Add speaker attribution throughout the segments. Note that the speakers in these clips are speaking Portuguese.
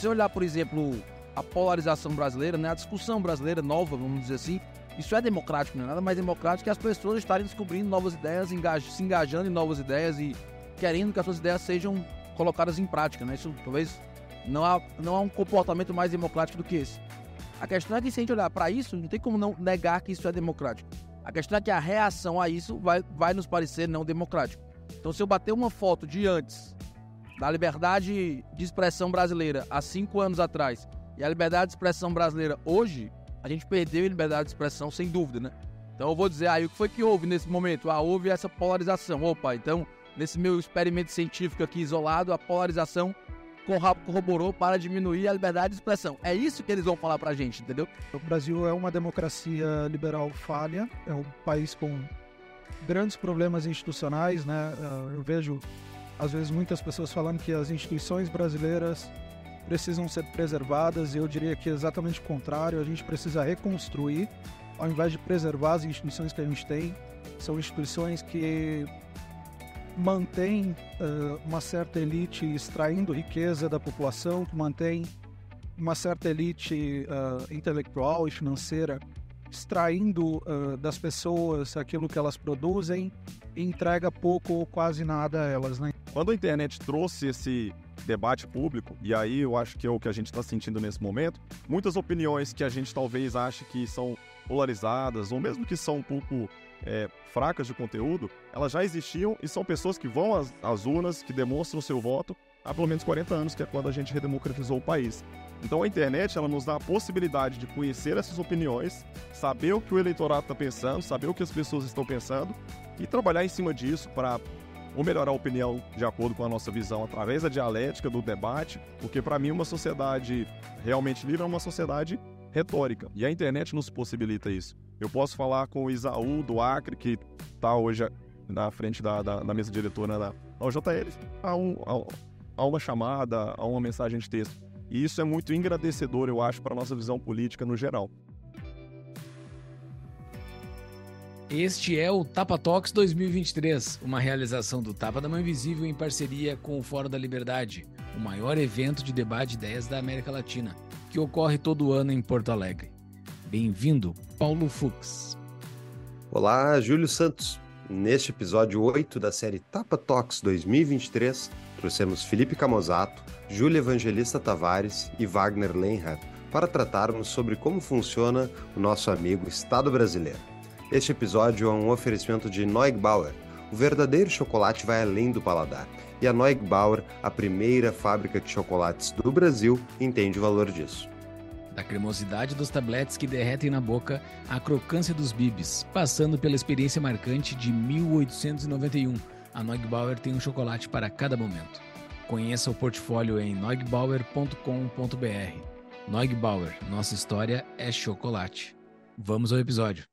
Speaker 1: você olhar, por exemplo, a polarização brasileira, né, a discussão brasileira nova, vamos dizer assim, isso é democrático, não é nada mais democrático que as pessoas estarem descobrindo novas ideias, engaj se engajando em novas ideias e querendo que as suas ideias sejam colocadas em prática, né? Isso talvez não há, não há um comportamento mais democrático do que esse. A questão é que se a gente olhar para isso, não tem como não negar que isso é democrático. A questão é que a reação a isso vai, vai nos parecer não democrático. Então, se eu bater uma foto de antes da liberdade de expressão brasileira há cinco anos atrás e a liberdade de expressão brasileira hoje, a gente perdeu a liberdade de expressão sem dúvida, né? Então eu vou dizer aí ah, o que foi que houve nesse momento? Ah, houve essa polarização. Opa, então nesse meu experimento científico aqui isolado, a polarização corroborou para diminuir a liberdade de expressão. É isso que eles vão falar pra gente, entendeu?
Speaker 2: O Brasil é uma democracia liberal falha, é um país com grandes problemas institucionais, né? Ah, eu vejo às vezes muitas pessoas falando que as instituições brasileiras precisam ser preservadas, e eu diria que é exatamente o contrário, a gente precisa reconstruir, ao invés de preservar as instituições que a gente tem. São instituições que mantêm uh, uma certa elite extraindo riqueza da população, que mantém uma certa elite uh, intelectual e financeira extraindo uh, das pessoas aquilo que elas produzem e entrega pouco ou quase nada a elas. Né?
Speaker 3: Quando a internet trouxe esse debate público, e aí eu acho que é o que a gente está sentindo nesse momento, muitas opiniões que a gente talvez ache que são polarizadas, ou mesmo que são um pouco é, fracas de conteúdo, elas já existiam e são pessoas que vão às, às urnas, que demonstram seu voto há pelo menos 40 anos, que é quando a gente redemocratizou o país. Então a internet ela nos dá a possibilidade de conhecer essas opiniões, saber o que o eleitorado está pensando, saber o que as pessoas estão pensando e trabalhar em cima disso para ou melhorar a opinião de acordo com a nossa visão através da dialética, do debate, porque para mim uma sociedade realmente livre é uma sociedade retórica e a internet nos possibilita isso. Eu posso falar com o Isaú do Acre, que está hoje na frente da, da, da, mesa diretora da OJL, a, um, a, a uma chamada, a uma mensagem de texto. E isso é muito engrandecedor, eu acho, para a nossa visão política no geral.
Speaker 4: Este é o Tapa Talks 2023, uma realização do Tapa da Mão Invisível em parceria com o Fórum da Liberdade, o maior evento de debate de ideias da América Latina, que ocorre todo ano em Porto Alegre. Bem-vindo, Paulo Fux.
Speaker 5: Olá, Júlio Santos. Neste episódio 8 da série Tapa Talks 2023, trouxemos Felipe Camozato, Júlia Evangelista Tavares e Wagner Lenhardt para tratarmos sobre como funciona o nosso amigo Estado brasileiro. Este episódio é um oferecimento de Neugbauer. O verdadeiro chocolate vai além do paladar. E a Neugbauer, a primeira fábrica de chocolates do Brasil, entende o valor disso.
Speaker 4: Da cremosidade dos tabletes que derretem na boca à crocância dos bibis, passando pela experiência marcante de 1891, a Neugbauer tem um chocolate para cada momento. Conheça o portfólio em neugbauer.com.br. Neugbauer, nossa história é chocolate. Vamos ao episódio.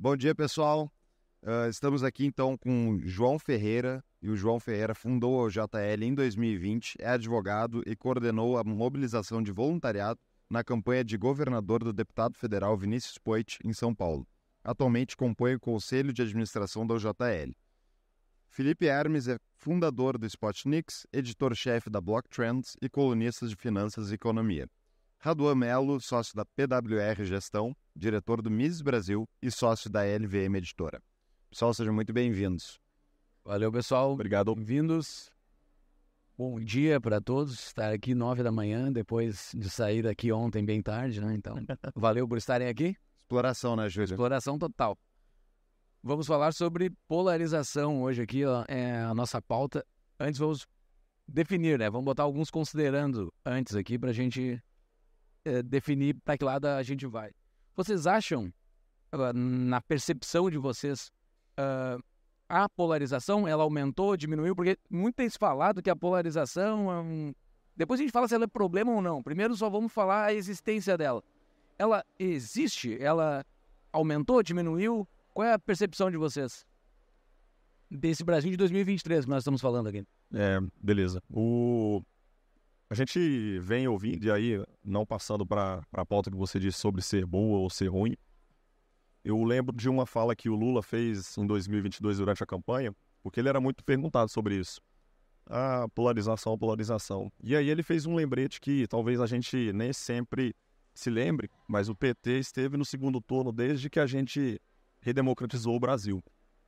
Speaker 6: Bom dia, pessoal. Uh, estamos aqui então com João Ferreira, e o João Ferreira fundou o JL em 2020, é advogado e coordenou a mobilização de voluntariado na campanha de governador do deputado federal Vinícius Poit em São Paulo. Atualmente compõe o conselho de administração da JL. Felipe Hermes é fundador do Spotnix, editor-chefe da Block Trends e colunista de finanças e economia. Raduan Melo, sócio da PWR Gestão, diretor do Mises Brasil e sócio da LVM Editora. Pessoal, sejam muito bem-vindos.
Speaker 7: Valeu, pessoal.
Speaker 3: Obrigado.
Speaker 7: Bem-vindos. Bom dia para todos. Estar aqui nove da manhã, depois de sair daqui ontem bem tarde, né? Então, valeu por estarem aqui.
Speaker 6: Exploração, né, Júlio?
Speaker 7: Exploração total. Vamos falar sobre polarização hoje aqui, ó, é a nossa pauta. Antes vamos definir, né? Vamos botar alguns considerando antes aqui para a gente é, definir para que lado a gente vai. Vocês acham, na percepção de vocês, uh, a polarização ela aumentou, diminuiu? Porque muito tem se falado que a polarização. É um... Depois a gente fala se ela é problema ou não. Primeiro só vamos falar a existência dela. Ela existe? Ela aumentou, diminuiu? Qual é a percepção de vocês? Desse Brasil de 2023 que nós estamos falando aqui.
Speaker 3: É, beleza. O... A gente vem ouvindo, e aí, não passando para a pauta que você disse sobre ser boa ou ser ruim, eu lembro de uma fala que o Lula fez em 2022 durante a campanha, porque ele era muito perguntado sobre isso. a polarização, polarização. E aí ele fez um lembrete que talvez a gente nem sempre se lembre, mas o PT esteve no segundo turno desde que a gente redemocratizou o Brasil.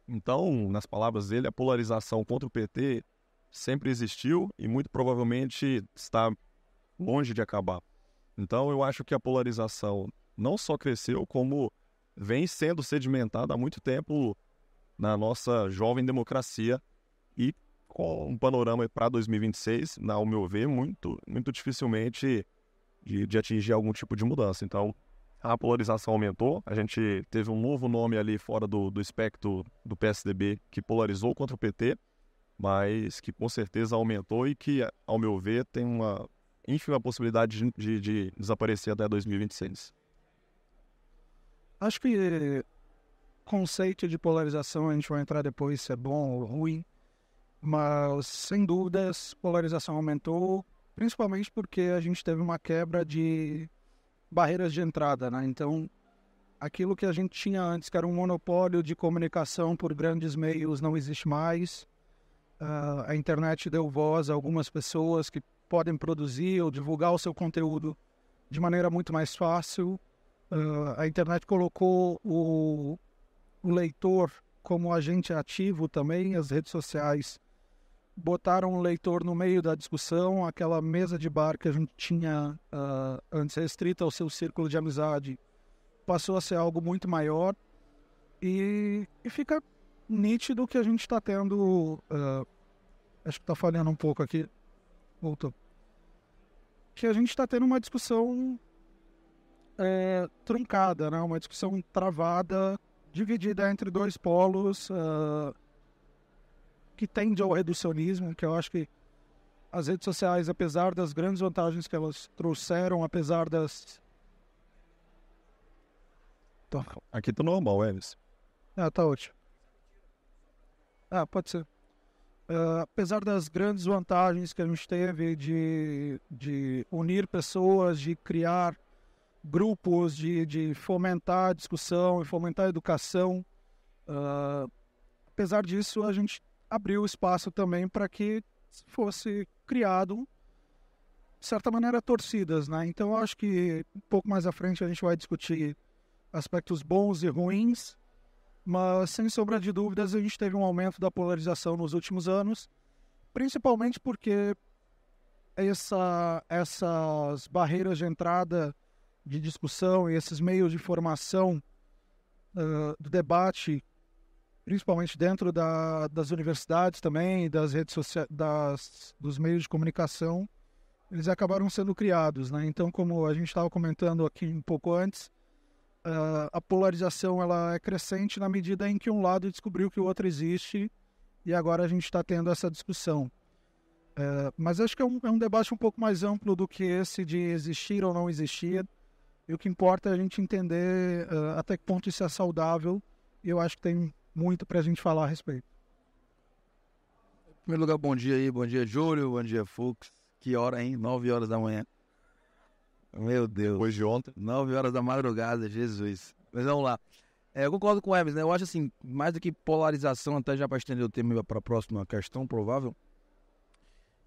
Speaker 3: Então, nas palavras dele, a polarização contra o PT sempre existiu e muito provavelmente está longe de acabar. Então, eu acho que a polarização não só cresceu, como vem sendo sedimentada há muito tempo na nossa jovem democracia e com um panorama para 2026, ao meu ver, muito, muito dificilmente de, de atingir algum tipo de mudança. Então, a polarização aumentou, a gente teve um novo nome ali fora do, do espectro do PSDB que polarizou contra o PT, mas que com certeza aumentou e que, ao meu ver, tem uma ínfima possibilidade de, de, de desaparecer até 2026.
Speaker 2: Acho que conceito de polarização a gente vai entrar depois se é bom ou ruim, mas sem dúvidas polarização aumentou, principalmente porque a gente teve uma quebra de barreiras de entrada, né? Então, aquilo que a gente tinha antes, que era um monopólio de comunicação por grandes meios, não existe mais. Uh, a internet deu voz a algumas pessoas que podem produzir ou divulgar o seu conteúdo de maneira muito mais fácil. Uh, a internet colocou o, o leitor como agente ativo também, as redes sociais botaram o leitor no meio da discussão, aquela mesa de bar que a gente tinha uh, antes restrita ao seu círculo de amizade passou a ser algo muito maior e, e fica nítido que a gente está tendo. Uh, acho que está falhando um pouco aqui. Voltou. Que a gente está tendo uma discussão é, truncada, né? uma discussão travada, dividida entre dois polos. Uh, que tende ao reducionismo, que eu acho que as redes sociais, apesar das grandes vantagens que elas trouxeram, apesar das.
Speaker 3: Aqui tá normal, Eves.
Speaker 2: Ah, tá ótimo. Ah, pode ser. Uh, apesar das grandes vantagens que a gente teve de, de unir pessoas, de criar grupos, de, de fomentar a discussão e fomentar a educação, uh, apesar disso, a gente abriu espaço também para que fosse criado, de certa maneira, torcidas, né? Então, acho que um pouco mais à frente a gente vai discutir aspectos bons e ruins, mas sem sombra de dúvidas a gente teve um aumento da polarização nos últimos anos, principalmente porque essa, essas barreiras de entrada de discussão e esses meios de formação uh, do debate principalmente dentro da, das universidades também, das redes sociais, dos meios de comunicação, eles acabaram sendo criados, né? Então, como a gente estava comentando aqui um pouco antes, uh, a polarização ela é crescente na medida em que um lado descobriu que o outro existe e agora a gente está tendo essa discussão. Uh, mas acho que é um, é um, debate um pouco mais amplo do que esse de existir ou não existir. E o que importa é a gente entender uh, até que ponto isso é saudável. E eu acho que tem muito para a gente falar a respeito.
Speaker 1: Em primeiro lugar, bom dia aí, bom dia Júlio, bom dia Fux. Que hora, hein? 9 horas da manhã. Meu Deus.
Speaker 3: Depois de ontem.
Speaker 1: 9 horas da madrugada, Jesus. Mas vamos lá. É, eu concordo com o Evans, né? Eu acho assim, mais do que polarização, até já para estender o tema para a próxima questão provável.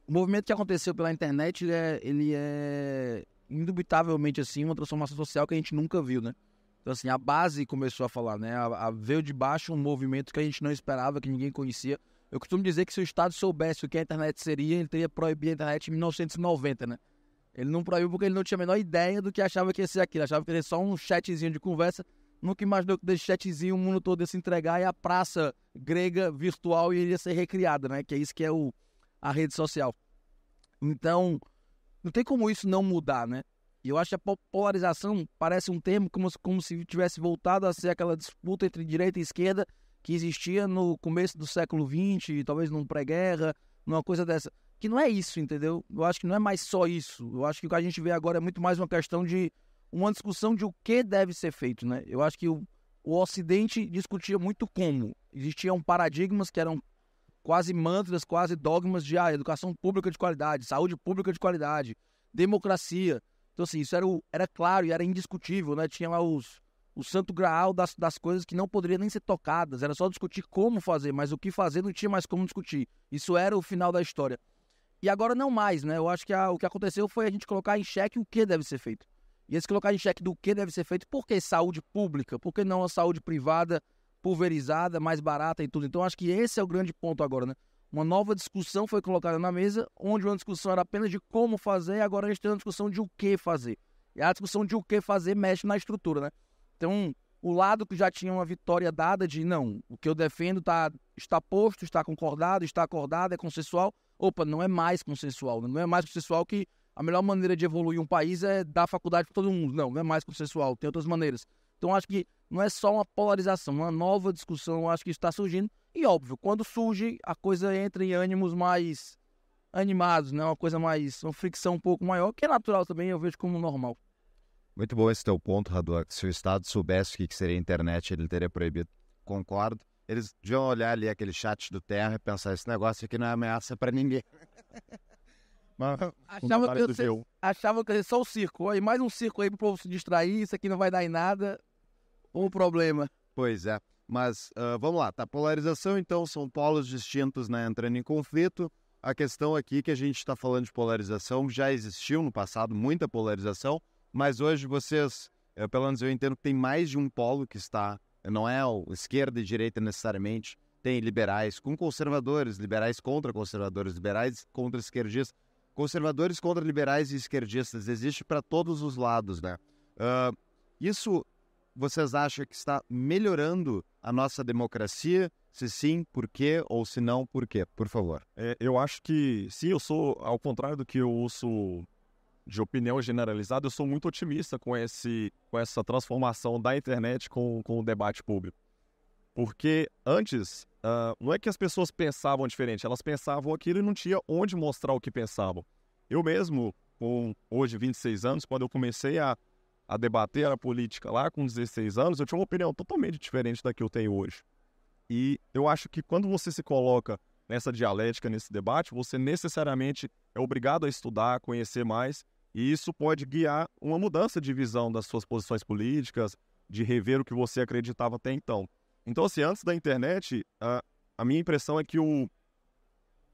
Speaker 1: O movimento que aconteceu pela internet, ele é, ele é indubitavelmente assim uma transformação social que a gente nunca viu, né? Então, assim, a base começou a falar, né? A, a, veio de baixo um movimento que a gente não esperava, que ninguém conhecia. Eu costumo dizer que se o Estado soubesse o que a internet seria, ele teria proibido a internet em 1990, né? Ele não proibiu porque ele não tinha a menor ideia do que achava que ia ser aquilo. Achava que ia ser só um chatzinho de conversa. Nunca imaginou que desse chatzinho o mundo todo ia se entregar e a praça grega virtual iria ser recriada, né? Que é isso que é o, a rede social. Então, não tem como isso não mudar, né? E eu acho que a polarização parece um termo como, como se tivesse voltado a ser aquela disputa entre direita e esquerda que existia no começo do século XX, talvez num pré-guerra, numa coisa dessa. Que não é isso, entendeu? Eu acho que não é mais só isso. Eu acho que o que a gente vê agora é muito mais uma questão de uma discussão de o que deve ser feito, né? Eu acho que o, o Ocidente discutia muito como. Existiam paradigmas que eram quase mantras, quase dogmas de ah, educação pública de qualidade, saúde pública de qualidade, democracia. Então, assim, isso era, o, era claro e era indiscutível, né? Tinha lá os, o santo graal das, das coisas que não poderiam nem ser tocadas. Era só discutir como fazer, mas o que fazer não tinha mais como discutir. Isso era o final da história. E agora não mais, né? Eu acho que a, o que aconteceu foi a gente colocar em xeque o que deve ser feito. E esse colocar em xeque do que deve ser feito, por que saúde pública? Por que não a saúde privada, pulverizada, mais barata e tudo? Então acho que esse é o grande ponto agora, né? Uma nova discussão foi colocada na mesa, onde uma discussão era apenas de como fazer, agora a gente tem uma discussão de o que fazer. E a discussão de o que fazer mexe na estrutura, né? Então, o lado que já tinha uma vitória dada de não, o que eu defendo tá, está posto, está concordado, está acordado, é consensual. Opa, não é mais consensual, né? não é mais consensual que a melhor maneira de evoluir um país é dar faculdade para todo mundo. Não, não é mais consensual, tem outras maneiras. Então acho que não é só uma polarização, uma nova discussão, acho que está surgindo. E óbvio, quando surge, a coisa entra em ânimos mais animados, né? Uma coisa mais, uma fricção um pouco maior, que é natural também, eu vejo como normal.
Speaker 6: Muito bom esse teu ponto, Radu. Se o Estado soubesse o que seria a internet, ele teria proibido. Concordo. Eles deviam olhar ali aquele chat do Terra e pensar: esse negócio aqui não é ameaça para ninguém.
Speaker 1: Mas, achava, que eu ser, achava que só o circo. Aí mais um circo aí pro povo se distrair, isso aqui não vai dar em nada. Ou problema.
Speaker 6: Pois é. Mas uh, vamos lá, tá? Polarização, então, são polos distintos né, entrando em conflito. A questão aqui que a gente está falando de polarização já existiu no passado, muita polarização mas hoje vocês, eu, pelo menos eu entendo que tem mais de um polo que está, não é o esquerda e direita necessariamente, tem liberais com conservadores, liberais contra conservadores, liberais contra esquerdistas, conservadores contra liberais e esquerdistas, existe para todos os lados, né? Uh, isso vocês acham que está melhorando a nossa democracia? Se sim, por quê? Ou se não, por quê? Por favor.
Speaker 3: É, eu acho que sim, eu sou, ao contrário do que eu ouço de opinião generalizada, eu sou muito otimista com, esse, com essa transformação da internet com, com o debate público. Porque antes, uh, não é que as pessoas pensavam diferente, elas pensavam aquilo e não tinha onde mostrar o que pensavam. Eu mesmo, com hoje 26 anos, quando eu comecei a, a debater a política lá com 16 anos, eu tinha uma opinião totalmente diferente da que eu tenho hoje. E eu acho que quando você se coloca nessa dialética, nesse debate, você necessariamente é obrigado a estudar, a conhecer mais e isso pode guiar uma mudança de visão das suas posições políticas, de rever o que você acreditava até então. Então, assim, antes da internet, a, a minha impressão é que o,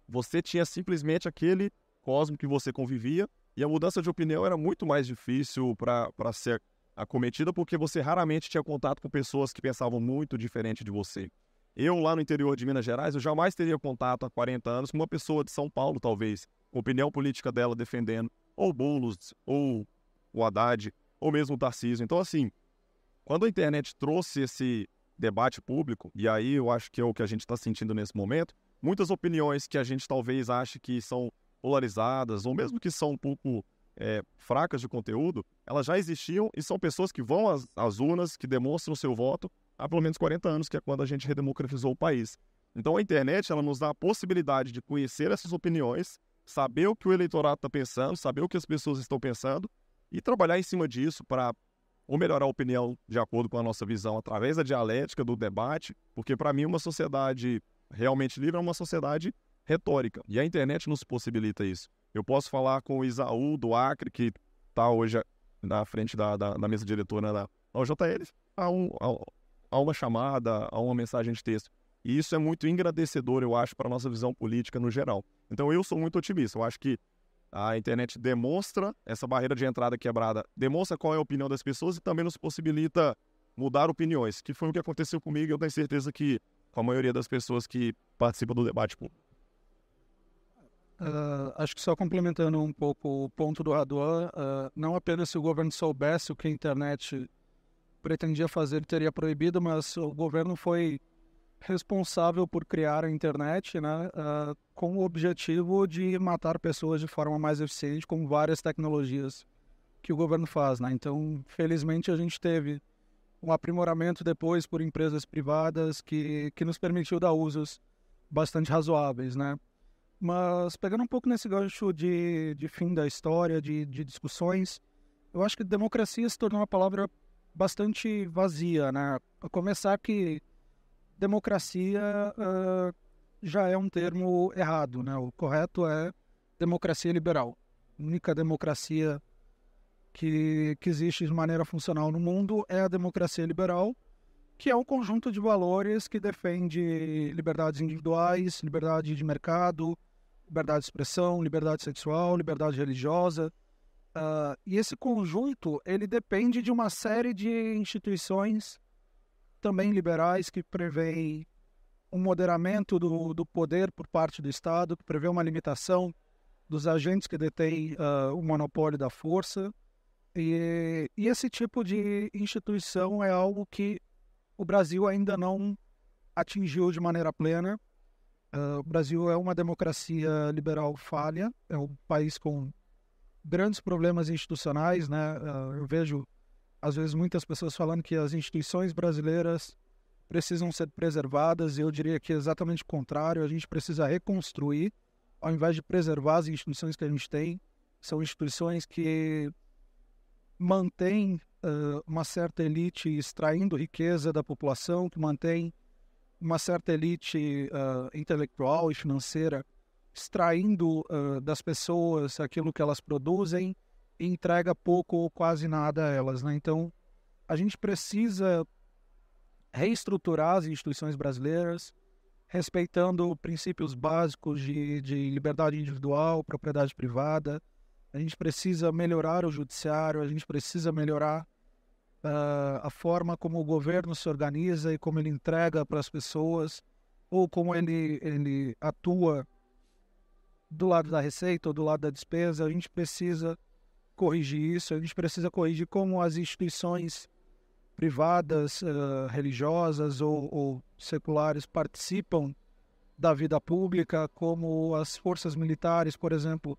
Speaker 3: você tinha simplesmente aquele cosmo que você convivia e a mudança de opinião era muito mais difícil para ser acometida porque você raramente tinha contato com pessoas que pensavam muito diferente de você. Eu, lá no interior de Minas Gerais, eu jamais teria contato há 40 anos com uma pessoa de São Paulo, talvez, com a opinião política dela defendendo ou Boulos, ou o Haddad, ou mesmo o Tarcísio. Então, assim, quando a internet trouxe esse debate público, e aí eu acho que é o que a gente está sentindo nesse momento, muitas opiniões que a gente talvez ache que são polarizadas, ou mesmo que são um pouco é, fracas de conteúdo, elas já existiam e são pessoas que vão às, às urnas, que demonstram seu voto há pelo menos 40 anos, que é quando a gente redemocratizou o país. Então a internet ela nos dá a possibilidade de conhecer essas opiniões saber o que o eleitorado está pensando, saber o que as pessoas estão pensando e trabalhar em cima disso para ou melhorar a opinião de acordo com a nossa visão através da dialética, do debate, porque para mim uma sociedade realmente livre é uma sociedade retórica e a internet nos possibilita isso. Eu posso falar com o Isaú do Acre, que está hoje na frente da, da, da, mesa diretora da OJL, a, um, a, a uma chamada, a uma mensagem de texto. E isso é muito engrandecedor, eu acho, para a nossa visão política no geral. Então eu sou muito otimista. Eu acho que a internet demonstra essa barreira de entrada quebrada, demonstra qual é a opinião das pessoas e também nos possibilita mudar opiniões, que foi o que aconteceu comigo e eu tenho certeza que com a maioria das pessoas que participam do debate público.
Speaker 2: Uh, acho que só complementando um pouco o ponto do Raduan, uh, não apenas se o governo soubesse o que a internet pretendia fazer, teria proibido, mas o governo foi responsável por criar a internet, né, uh, com o objetivo de matar pessoas de forma mais eficiente, com várias tecnologias que o governo faz, né? Então, felizmente a gente teve um aprimoramento depois por empresas privadas que, que nos permitiu dar usos bastante razoáveis, né? Mas pegando um pouco nesse gancho de, de fim da história, de, de discussões, eu acho que democracia se tornou uma palavra bastante vazia, né? A começar que democracia uh, já é um termo errado, né? O correto é democracia liberal. A única democracia que, que existe de maneira funcional no mundo é a democracia liberal, que é um conjunto de valores que defende liberdades individuais, liberdade de mercado, liberdade de expressão, liberdade sexual, liberdade religiosa. Uh, e esse conjunto ele depende de uma série de instituições também liberais que prevêem um moderamento do, do poder por parte do Estado, que prevê uma limitação dos agentes que detêm uh, o monopólio da força. E, e, esse tipo de instituição é algo que o Brasil ainda não atingiu de maneira plena. Uh, o Brasil é uma democracia liberal falha, é um país com grandes problemas institucionais, né? Uh, eu vejo às vezes muitas pessoas falando que as instituições brasileiras precisam ser preservadas, e eu diria que é exatamente o contrário, a gente precisa reconstruir, ao invés de preservar as instituições que a gente tem, são instituições que mantêm uh, uma certa elite extraindo riqueza da população, que mantém uma certa elite uh, intelectual e financeira extraindo uh, das pessoas aquilo que elas produzem entrega pouco ou quase nada a elas. Né? Então, a gente precisa reestruturar as instituições brasileiras, respeitando princípios básicos de, de liberdade individual, propriedade privada. A gente precisa melhorar o judiciário, a gente precisa melhorar uh, a forma como o governo se organiza e como ele entrega para as pessoas, ou como ele, ele atua do lado da receita ou do lado da despesa. A gente precisa corrigir isso, a gente precisa corrigir como as instituições privadas, uh, religiosas ou, ou, seculares participam da vida pública, como as forças militares, por exemplo,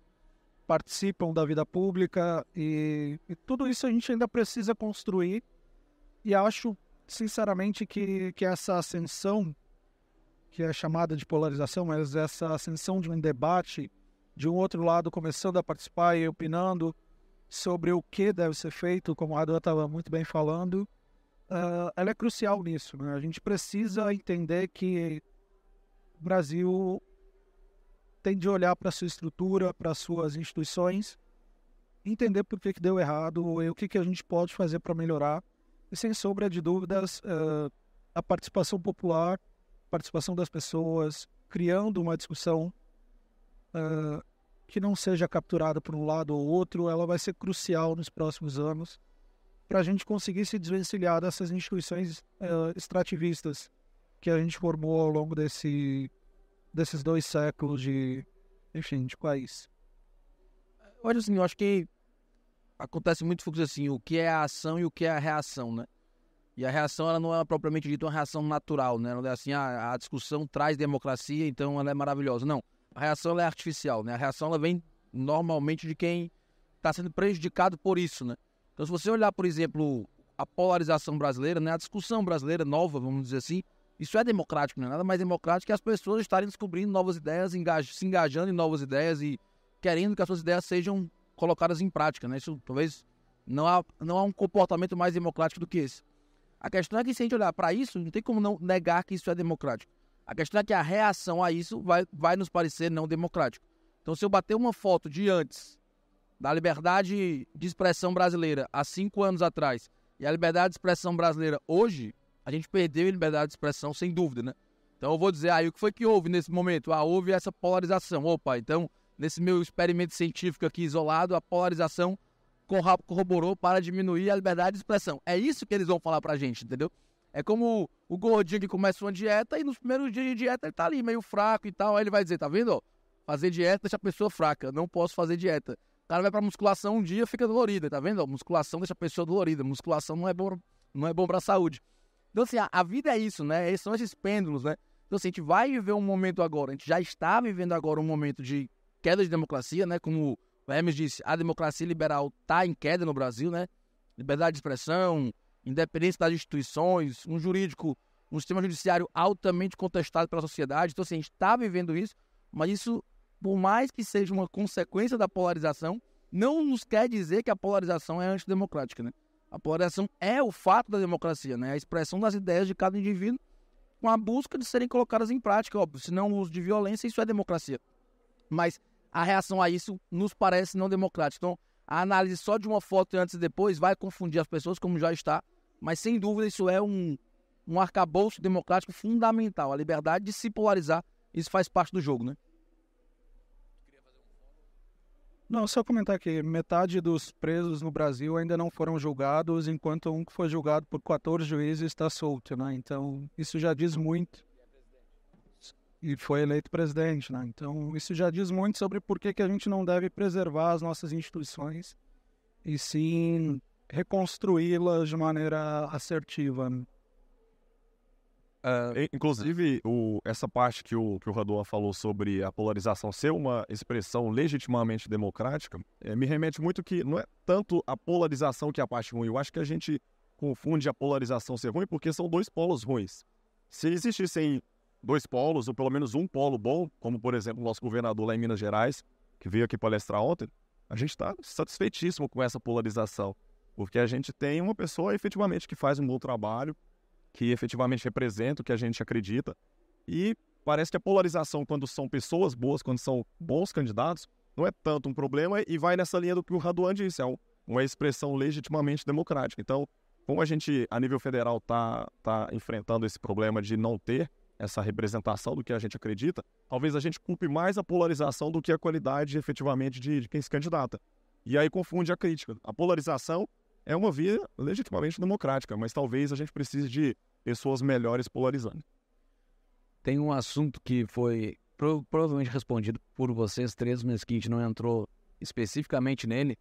Speaker 2: participam da vida pública e, e tudo isso a gente ainda precisa construir. E acho sinceramente que, que essa ascensão que é chamada de polarização, mas essa ascensão de um debate de um outro lado começando a participar e opinando sobre o que deve ser feito, como a Adam estava muito bem falando, uh, ela é crucial nisso. Né? A gente precisa entender que o Brasil tem de olhar para sua estrutura, para as suas instituições, entender por que, que deu errado e o que, que a gente pode fazer para melhorar. E sem sombra de dúvidas, uh, a participação popular, participação das pessoas, criando uma discussão uh, que não seja capturada por um lado ou outro, ela vai ser crucial nos próximos anos para a gente conseguir se desvencilhar dessas instituições uh, extrativistas que a gente formou ao longo desse, desses dois séculos de, enfim, de país.
Speaker 1: Olha assim, eu acho que acontece muito fluxo assim, o que é a ação e o que é a reação, né? E a reação ela não é propriamente dita uma reação natural, né? Não é assim, ah, a discussão traz democracia, então ela é maravilhosa. Não a reação é artificial, né? A reação ela vem normalmente de quem está sendo prejudicado por isso, né? Então, se você olhar, por exemplo, a polarização brasileira, né? A discussão brasileira nova, vamos dizer assim, isso é democrático, não é nada mais democrático que as pessoas estarem descobrindo novas ideias, engaj se engajando em novas ideias e querendo que as suas ideias sejam colocadas em prática, né? Isso talvez não há, não há um comportamento mais democrático do que esse. A questão é que se a gente olhar para isso, não tem como não negar que isso é democrático. A questão é que a reação a isso vai, vai nos parecer não democrático. Então, se eu bater uma foto de antes da liberdade de expressão brasileira há cinco anos atrás e a liberdade de expressão brasileira hoje, a gente perdeu a liberdade de expressão sem dúvida, né? Então eu vou dizer aí ah, o que foi que houve nesse momento? Ah, houve essa polarização. Opa, então nesse meu experimento científico aqui isolado, a polarização corroborou para diminuir a liberdade de expressão. É isso que eles vão falar pra gente, entendeu? É como o gordinho que começa uma dieta e nos primeiros dias de dieta ele tá ali meio fraco e tal. Aí ele vai dizer, tá vendo? fazer dieta deixa a pessoa fraca. Não posso fazer dieta. O cara vai pra musculação um dia fica dolorida, tá vendo? musculação deixa a pessoa dolorida. Musculação não é bom, não é bom pra saúde. Então, assim, a, a vida é isso, né? São esses pêndulos, né? Então, assim, a gente vai viver um momento agora, a gente já está vivendo agora um momento de queda de democracia, né? Como o Hermes disse, a democracia liberal está em queda no Brasil, né? Liberdade de expressão, independência das instituições, um jurídico, um sistema judiciário altamente contestado pela sociedade. Então, assim, a gente está vivendo isso, mas isso, por mais que seja uma consequência da polarização, não nos quer dizer que a polarização é antidemocrática, né? A polarização é o fato da democracia, né? A expressão das ideias de cada indivíduo com a busca de serem colocadas em prática, óbvio. Se não o uso de violência, isso é democracia. Mas a reação a isso nos parece não democrática. Então, a análise só de uma foto antes e depois vai confundir as pessoas, como já está, mas sem dúvida isso é um, um arcabouço democrático fundamental. A liberdade de se polarizar, isso faz parte do jogo, né?
Speaker 2: Não, só comentar que metade dos presos no Brasil ainda não foram julgados, enquanto um que foi julgado por 14 juízes está solto, né? Então, isso já diz muito. E foi eleito presidente, né? Então, isso já diz muito sobre por que, que a gente não deve preservar as nossas instituições e sim reconstruí-las de maneira assertiva. Né?
Speaker 3: Uh, inclusive, o, essa parte que o, que o Raduan falou sobre a polarização ser uma expressão legitimamente democrática, é, me remete muito que não é tanto a polarização que é a parte ruim. Eu acho que a gente confunde a polarização ser ruim porque são dois polos ruins. Se existissem dois polos, ou pelo menos um polo bom, como por exemplo o nosso governador lá em Minas Gerais, que veio aqui palestrar ontem, a gente está satisfeitíssimo com essa polarização, porque a gente tem uma pessoa efetivamente que faz um bom trabalho, que efetivamente representa o que a gente acredita. E parece que a polarização, quando são pessoas boas, quando são bons candidatos, não é tanto um problema e vai nessa linha do que o Raduan disse, é uma expressão legitimamente democrática. Então, como a gente, a nível federal, está tá enfrentando esse problema de não ter essa representação do que a gente acredita, talvez a gente culpe mais a polarização do que a qualidade efetivamente de, de quem se candidata. E aí confunde a crítica. A polarização é uma via legitimamente democrática, mas talvez a gente precise de pessoas melhores polarizando.
Speaker 7: Tem um assunto que foi pro, provavelmente respondido por vocês três, mas que a gente não entrou especificamente nele,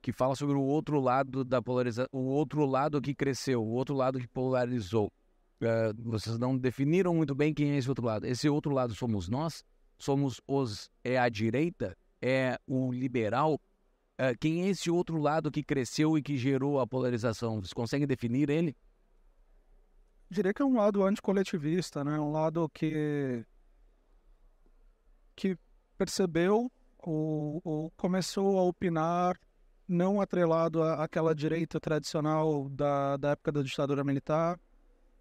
Speaker 7: que fala sobre o outro lado da polarização, o outro lado que cresceu, o outro lado que polarizou. Uh, vocês não definiram muito bem quem é esse outro lado. Esse outro lado somos nós? Somos os. É a direita? É o liberal? Uh, quem é esse outro lado que cresceu e que gerou a polarização? Vocês conseguem definir ele?
Speaker 2: Diria que é um lado anticoletivista, né? Um lado que que percebeu ou, ou começou a opinar não atrelado àquela direita tradicional da, da época da ditadura militar,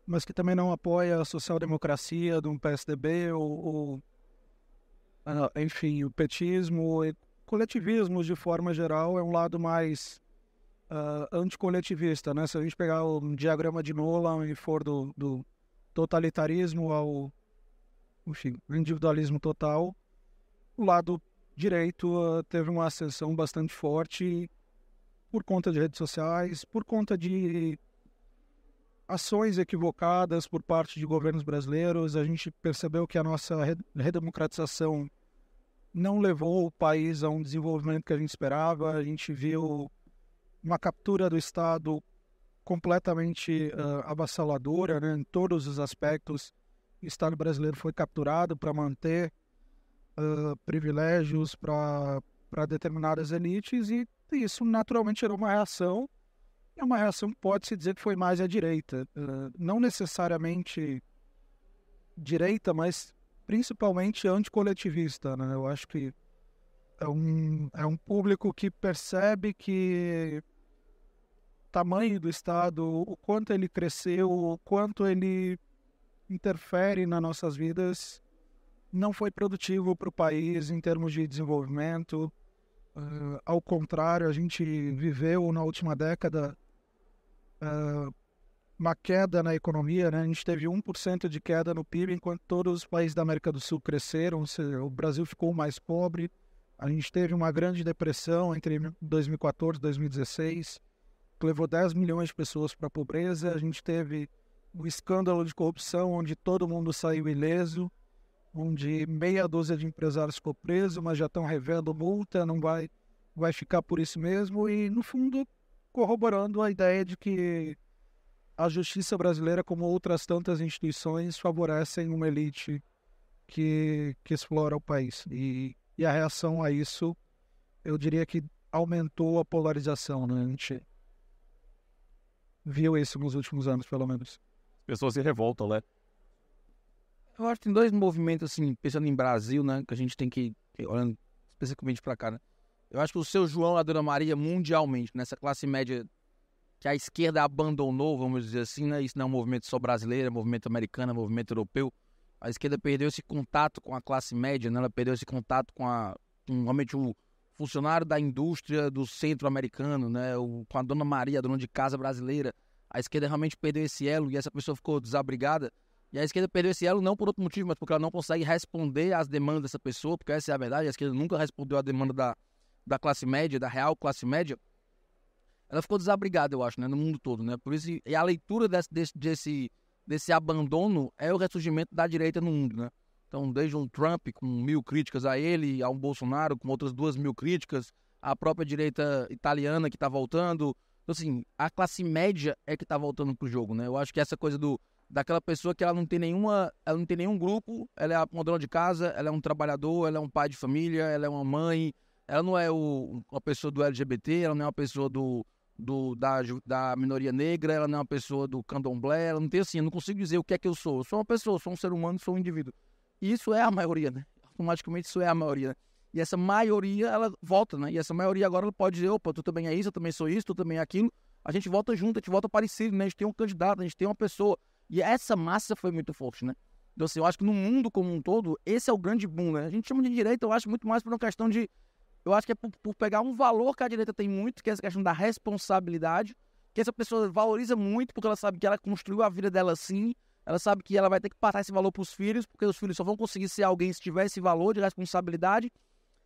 Speaker 2: mas que também não apoia a social-democracia do PSDB ou, ou, ah, enfim, o petismo coletivismo, de forma geral, é um lado mais uh, anticoletivista, né? Se a gente pegar o diagrama de Nolan e for do, do totalitarismo ao enfim, individualismo total, o lado direito uh, teve uma ascensão bastante forte por conta de redes sociais, por conta de ações equivocadas por parte de governos brasileiros. A gente percebeu que a nossa redemocratização não levou o país a um desenvolvimento que a gente esperava. A gente viu uma captura do Estado completamente uh, avassaladora né, em todos os aspectos. O Estado brasileiro foi capturado para manter uh, privilégios para determinadas elites e isso naturalmente era uma reação. E uma reação pode-se dizer que foi mais à direita. Uh, não necessariamente direita, mas principalmente anticoletivista, né? Eu acho que é um, é um público que percebe que tamanho do Estado, o quanto ele cresceu, o quanto ele interfere nas nossas vidas, não foi produtivo para o país em termos de desenvolvimento. Uh, ao contrário, a gente viveu na última década uh, uma queda na economia, né? A gente teve 1% de queda no PIB, enquanto todos os países da América do Sul cresceram, o Brasil ficou mais pobre. A gente teve uma grande depressão entre 2014 e 2016, que levou 10 milhões de pessoas para a pobreza. A gente teve o escândalo de corrupção, onde todo mundo saiu ileso, onde meia dúzia de empresários ficou preso, mas já estão revendo multa, não vai, vai ficar por isso mesmo. E, no fundo, corroborando a ideia de que a justiça brasileira, como outras tantas instituições, favorecem uma elite que, que explora o país. E, e a reação a isso, eu diria que aumentou a polarização, né? A gente viu isso nos últimos anos, pelo menos.
Speaker 3: As pessoas se revoltam, né?
Speaker 1: Eu acho que tem dois movimentos, assim, pensando em Brasil, né? Que a gente tem que, olhando especificamente para cá, né? Eu acho que o seu João e a Dona Maria, mundialmente, nessa classe média que a esquerda abandonou, vamos dizer assim, né? Isso não é um movimento só brasileiro, é um movimento americano, é um movimento europeu. A esquerda perdeu esse contato com a classe média, né? Ela perdeu esse contato com a com, realmente o funcionário da indústria do centro americano, né? O, com a dona Maria, a dona de casa brasileira. A esquerda realmente perdeu esse elo e essa pessoa ficou desabrigada. E a esquerda perdeu esse elo não por outro motivo, mas porque ela não consegue responder às demandas dessa pessoa, porque essa é a verdade, a esquerda nunca respondeu à demanda da, da classe média, da real classe média, ela ficou desabrigada, eu acho, né, no mundo todo, né? Por isso, e a leitura desse, desse, desse, desse abandono é o ressurgimento da direita no mundo, né? Então, desde um Trump com mil críticas a ele, a um Bolsonaro com outras duas mil críticas, a própria direita italiana que está voltando. Então, assim, a classe média é que está voltando pro jogo, né? Eu acho que essa coisa do daquela pessoa que ela não tem nenhuma, ela não tem nenhum grupo, ela é uma dona de casa, ela é um trabalhador, ela é um pai de família, ela é uma mãe, ela não é o, uma pessoa do LGBT, ela não é uma pessoa do, do da, da minoria negra, ela não é uma pessoa do candomblé, ela não tem assim, eu não consigo dizer o que é que eu sou. Eu sou uma pessoa, sou um ser humano, sou um indivíduo. E isso é a maioria, né? Automaticamente isso é a maioria. Né? E essa maioria, ela volta, né? E essa maioria agora ela pode dizer, opa, tu também é isso, eu também sou isso, tu também é aquilo. A gente volta junto, a gente volta parecido, né? A gente tem um candidato, a gente tem uma pessoa. E essa massa foi muito forte, né? Então, assim, eu acho que no mundo como um todo, esse é o grande boom, né? A gente chama de direita, eu acho muito mais por uma questão de. Eu acho que é por, por pegar um valor que a direita tem muito, que é essa questão da responsabilidade, que essa pessoa valoriza muito, porque ela sabe que ela construiu a vida dela assim, ela sabe que ela vai ter que passar esse valor para os filhos, porque os filhos só vão conseguir ser alguém se tiver esse valor de responsabilidade.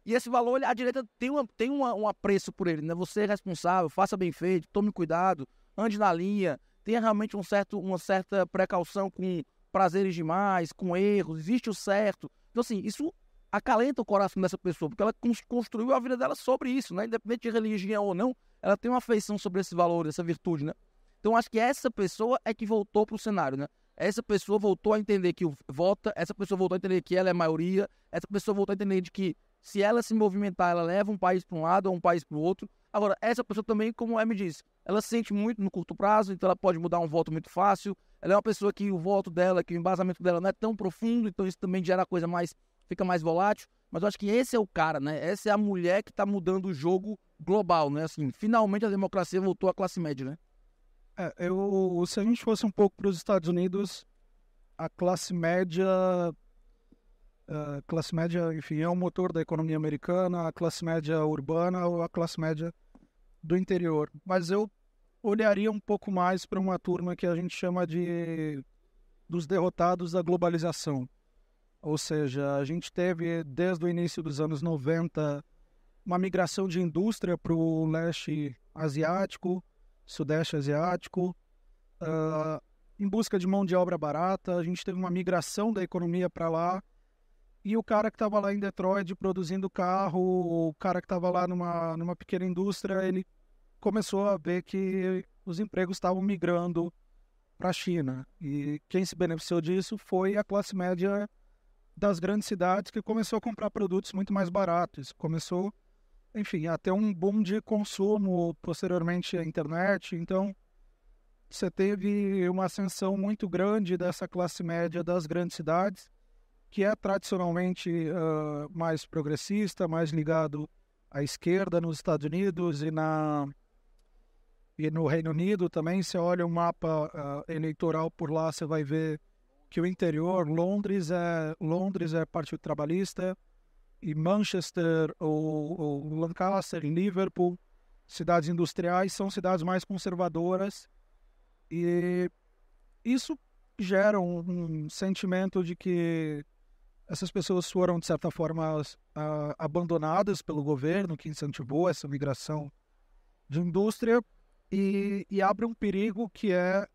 Speaker 1: E esse valor, a direita tem, uma, tem uma, um apreço por ele, né? Você é responsável, faça bem feito, tome cuidado, ande na linha, tenha realmente um certo, uma certa precaução com prazeres demais, com erros, existe o certo. Então, assim, isso acalenta o coração dessa pessoa, porque ela construiu a vida dela sobre isso, né? Independente de religião ou não, ela tem uma afeição sobre esse valor, essa virtude, né? Então, acho que essa pessoa é que voltou para o cenário, né? Essa pessoa voltou a entender que vota, essa pessoa voltou a entender que ela é maioria, essa pessoa voltou a entender de que se ela se movimentar, ela leva um país para um lado ou um país para o outro. Agora, essa pessoa também, como o M disse, ela sente muito no curto prazo, então ela pode mudar um voto muito fácil. Ela é uma pessoa que o voto dela, que o embasamento dela não é tão profundo, então isso também gera coisa mais, fica mais volátil. Mas eu acho que esse é o cara, né? Essa é a mulher que está mudando o jogo global, né? Assim, finalmente a democracia voltou à classe média, né?
Speaker 2: É, eu, se a gente fosse um pouco para os Estados Unidos, a classe média, a classe média, enfim, é o motor da economia americana, a classe média urbana ou a classe média do interior. Mas eu olharia um pouco mais para uma turma que a gente chama de dos derrotados da globalização. Ou seja, a gente teve desde o início dos anos 90 uma migração de indústria para o leste asiático, sudeste asiático, uh, em busca de mão de obra barata. A gente teve uma migração da economia para lá. E o cara que estava lá em Detroit produzindo carro, o cara que estava lá numa, numa pequena indústria, ele começou a ver que os empregos estavam migrando para a China. E quem se beneficiou disso foi a classe média das grandes cidades que começou a comprar produtos muito mais baratos. Começou enfim, até um boom de consumo, posteriormente a internet. Então, você teve uma ascensão muito grande dessa classe média das grandes cidades, que é tradicionalmente uh, mais progressista, mais ligado à esquerda nos Estados Unidos e, na, e no Reino Unido também. Você olha o mapa uh, eleitoral por lá, você vai ver que o interior, Londres é, Londres é Partido Trabalhista, e Manchester ou, ou Lancaster, Liverpool, cidades industriais, são cidades mais conservadoras e isso gera um, um sentimento de que essas pessoas foram, de certa forma, abandonadas pelo governo que incentivou essa migração de indústria e, e abre um perigo que é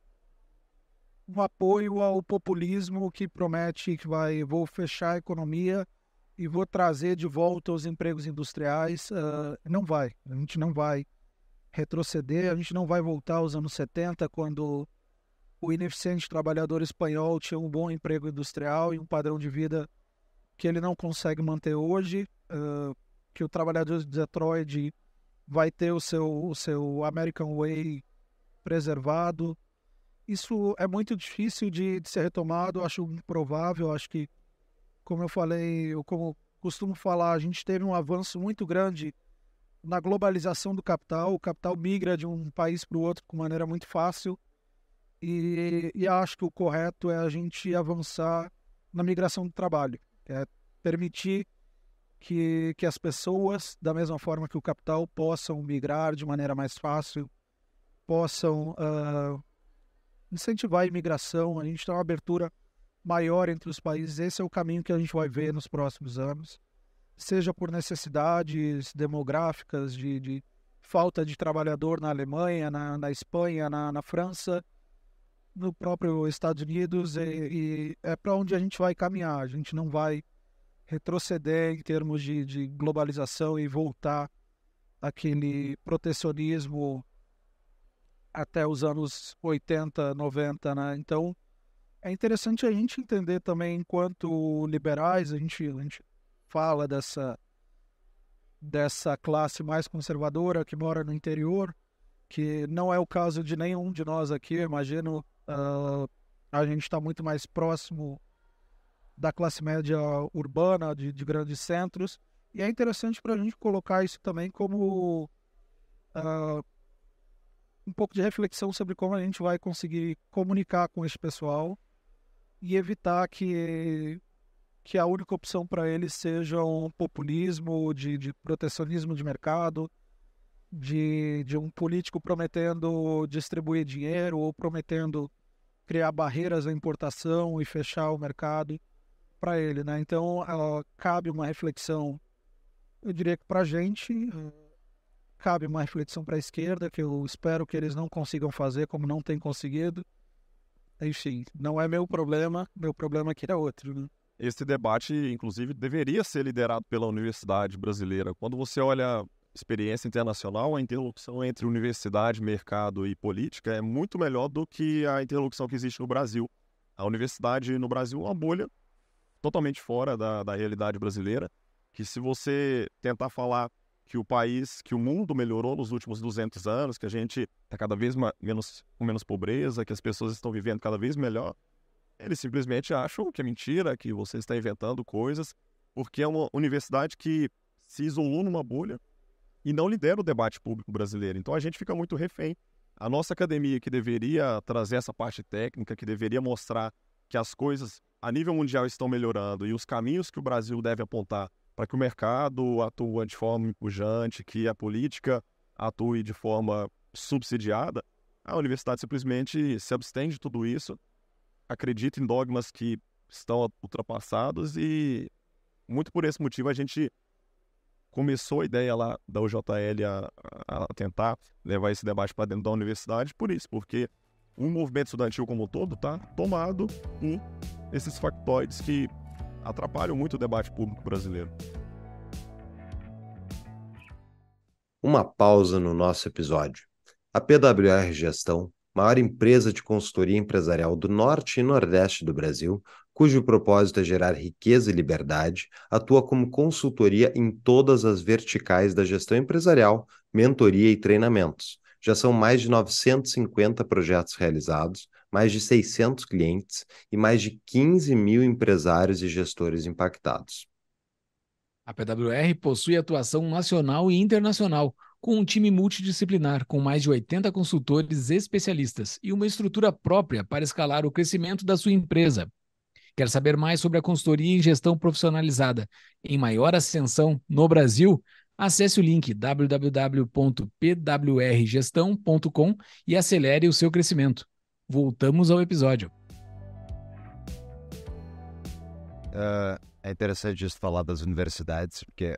Speaker 2: um apoio ao populismo que promete que vai vou fechar a economia e vou trazer de volta os empregos industriais. Uh, não vai, a gente não vai retroceder, a gente não vai voltar aos anos 70, quando o ineficiente trabalhador espanhol tinha um bom emprego industrial e um padrão de vida que ele não consegue manter hoje, uh, que o trabalhador de Detroit vai ter o seu, o seu American Way preservado. Isso é muito difícil de, de ser retomado, acho improvável, acho que como eu falei, eu como costumo falar, a gente teve um avanço muito grande na globalização do capital. O capital migra de um país para o outro com maneira muito fácil. E, e, acho que o correto é a gente avançar na migração do trabalho, é permitir que, que as pessoas, da mesma forma que o capital, possam migrar de maneira mais fácil, possam uh, incentivar a imigração. A gente tem uma abertura maior entre os países. Esse é o caminho que a gente vai ver nos próximos anos. seja por necessidades demográficas de, de falta de trabalhador na Alemanha, na, na Espanha, na, na, França, no próprio Estados Unidos, e, e é para onde a gente vai caminhar. A gente não vai retroceder em termos de, de globalização e voltar aquele protecionismo até os anos 80, 90, né? Então, é interessante a gente entender também, enquanto liberais, a gente, a gente fala dessa, dessa classe mais conservadora que mora no interior, que não é o caso de nenhum de nós aqui, eu imagino. Uh, a gente está muito mais próximo da classe média urbana, de, de grandes centros, e é interessante para a gente colocar isso também como uh, um pouco de reflexão sobre como a gente vai conseguir comunicar com esse pessoal e evitar que, que a única opção para eles seja um populismo, de, de protecionismo de mercado, de, de um político prometendo distribuir dinheiro ou prometendo criar barreiras à importação e fechar o mercado para ele, né? Então, uh, cabe uma reflexão, eu diria que para a gente, uh, cabe uma reflexão para a esquerda, que eu espero que eles não consigam fazer como não têm conseguido, enfim, não é meu problema, meu problema aqui é outro. Né?
Speaker 3: Esse debate, inclusive, deveria ser liderado pela universidade brasileira. Quando você olha experiência internacional, a interlocução entre universidade, mercado e política é muito melhor do que a interlocução que existe no Brasil. A universidade no Brasil é uma bolha totalmente fora da, da realidade brasileira, que se você tentar falar que o país, que o mundo melhorou nos últimos 200 anos, que a gente está cada vez menos, com menos pobreza, que as pessoas estão vivendo cada vez melhor, eles simplesmente acham que é mentira, que você está inventando coisas, porque é uma universidade que se isolou numa bolha e não lidera o debate público brasileiro. Então a gente fica muito refém. A nossa academia, que deveria trazer essa parte técnica, que deveria mostrar que as coisas a nível mundial estão melhorando e os caminhos que o Brasil deve apontar para que o mercado atue de forma pujante, que a política atue de forma subsidiada, a universidade simplesmente se abstém de tudo isso, acredita em dogmas que estão ultrapassados e muito por esse motivo a gente começou a ideia lá da UJL a, a tentar levar esse debate para dentro da universidade por isso, porque o movimento estudantil como um todo está tomado por esses factoides que atrapalham muito o debate público brasileiro.
Speaker 5: Uma pausa no nosso episódio. A PWR Gestão, maior empresa de consultoria empresarial do norte e nordeste do Brasil, cujo propósito é gerar riqueza e liberdade, atua como consultoria em todas as verticais da gestão empresarial, mentoria e treinamentos. Já são mais de 950 projetos realizados, mais de 600 clientes e mais de 15 mil empresários e gestores impactados.
Speaker 4: A PWR possui atuação nacional e internacional, com um time multidisciplinar com mais de 80 consultores especialistas e uma estrutura própria para escalar o crescimento da sua empresa. Quer saber mais sobre a consultoria em gestão profissionalizada em maior ascensão no Brasil? Acesse o link www.pwrgestão.com e acelere o seu crescimento voltamos ao episódio.
Speaker 6: Uh, é interessante isso falar das universidades, porque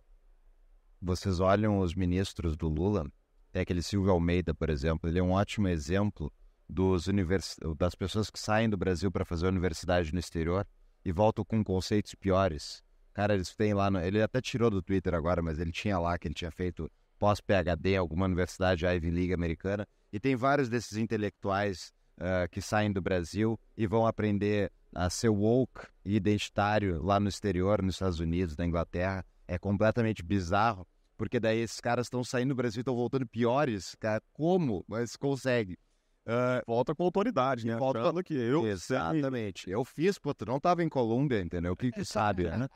Speaker 6: vocês olham os ministros do Lula, tem aquele Silvio Almeida, por exemplo, ele é um ótimo exemplo dos univers... das pessoas que saem do Brasil para fazer universidade no exterior e voltam com conceitos piores. Cara, eles têm lá, no... ele até tirou do Twitter agora, mas ele tinha lá que ele tinha feito pós-PHD em alguma universidade Ivy League americana, e tem vários desses intelectuais uh, que saem do Brasil e vão aprender a ser woke e identitário lá no exterior, nos Estados Unidos, na Inglaterra. É completamente bizarro, porque daí esses caras estão saindo do Brasil e estão voltando piores. Cara, como? Mas consegue.
Speaker 3: Uh, volta com autoridade, né?
Speaker 6: Volta Achando que eu. Exatamente. Eu fiz, pô, tu não estava em Colômbia, entendeu? O que tu sabe, né?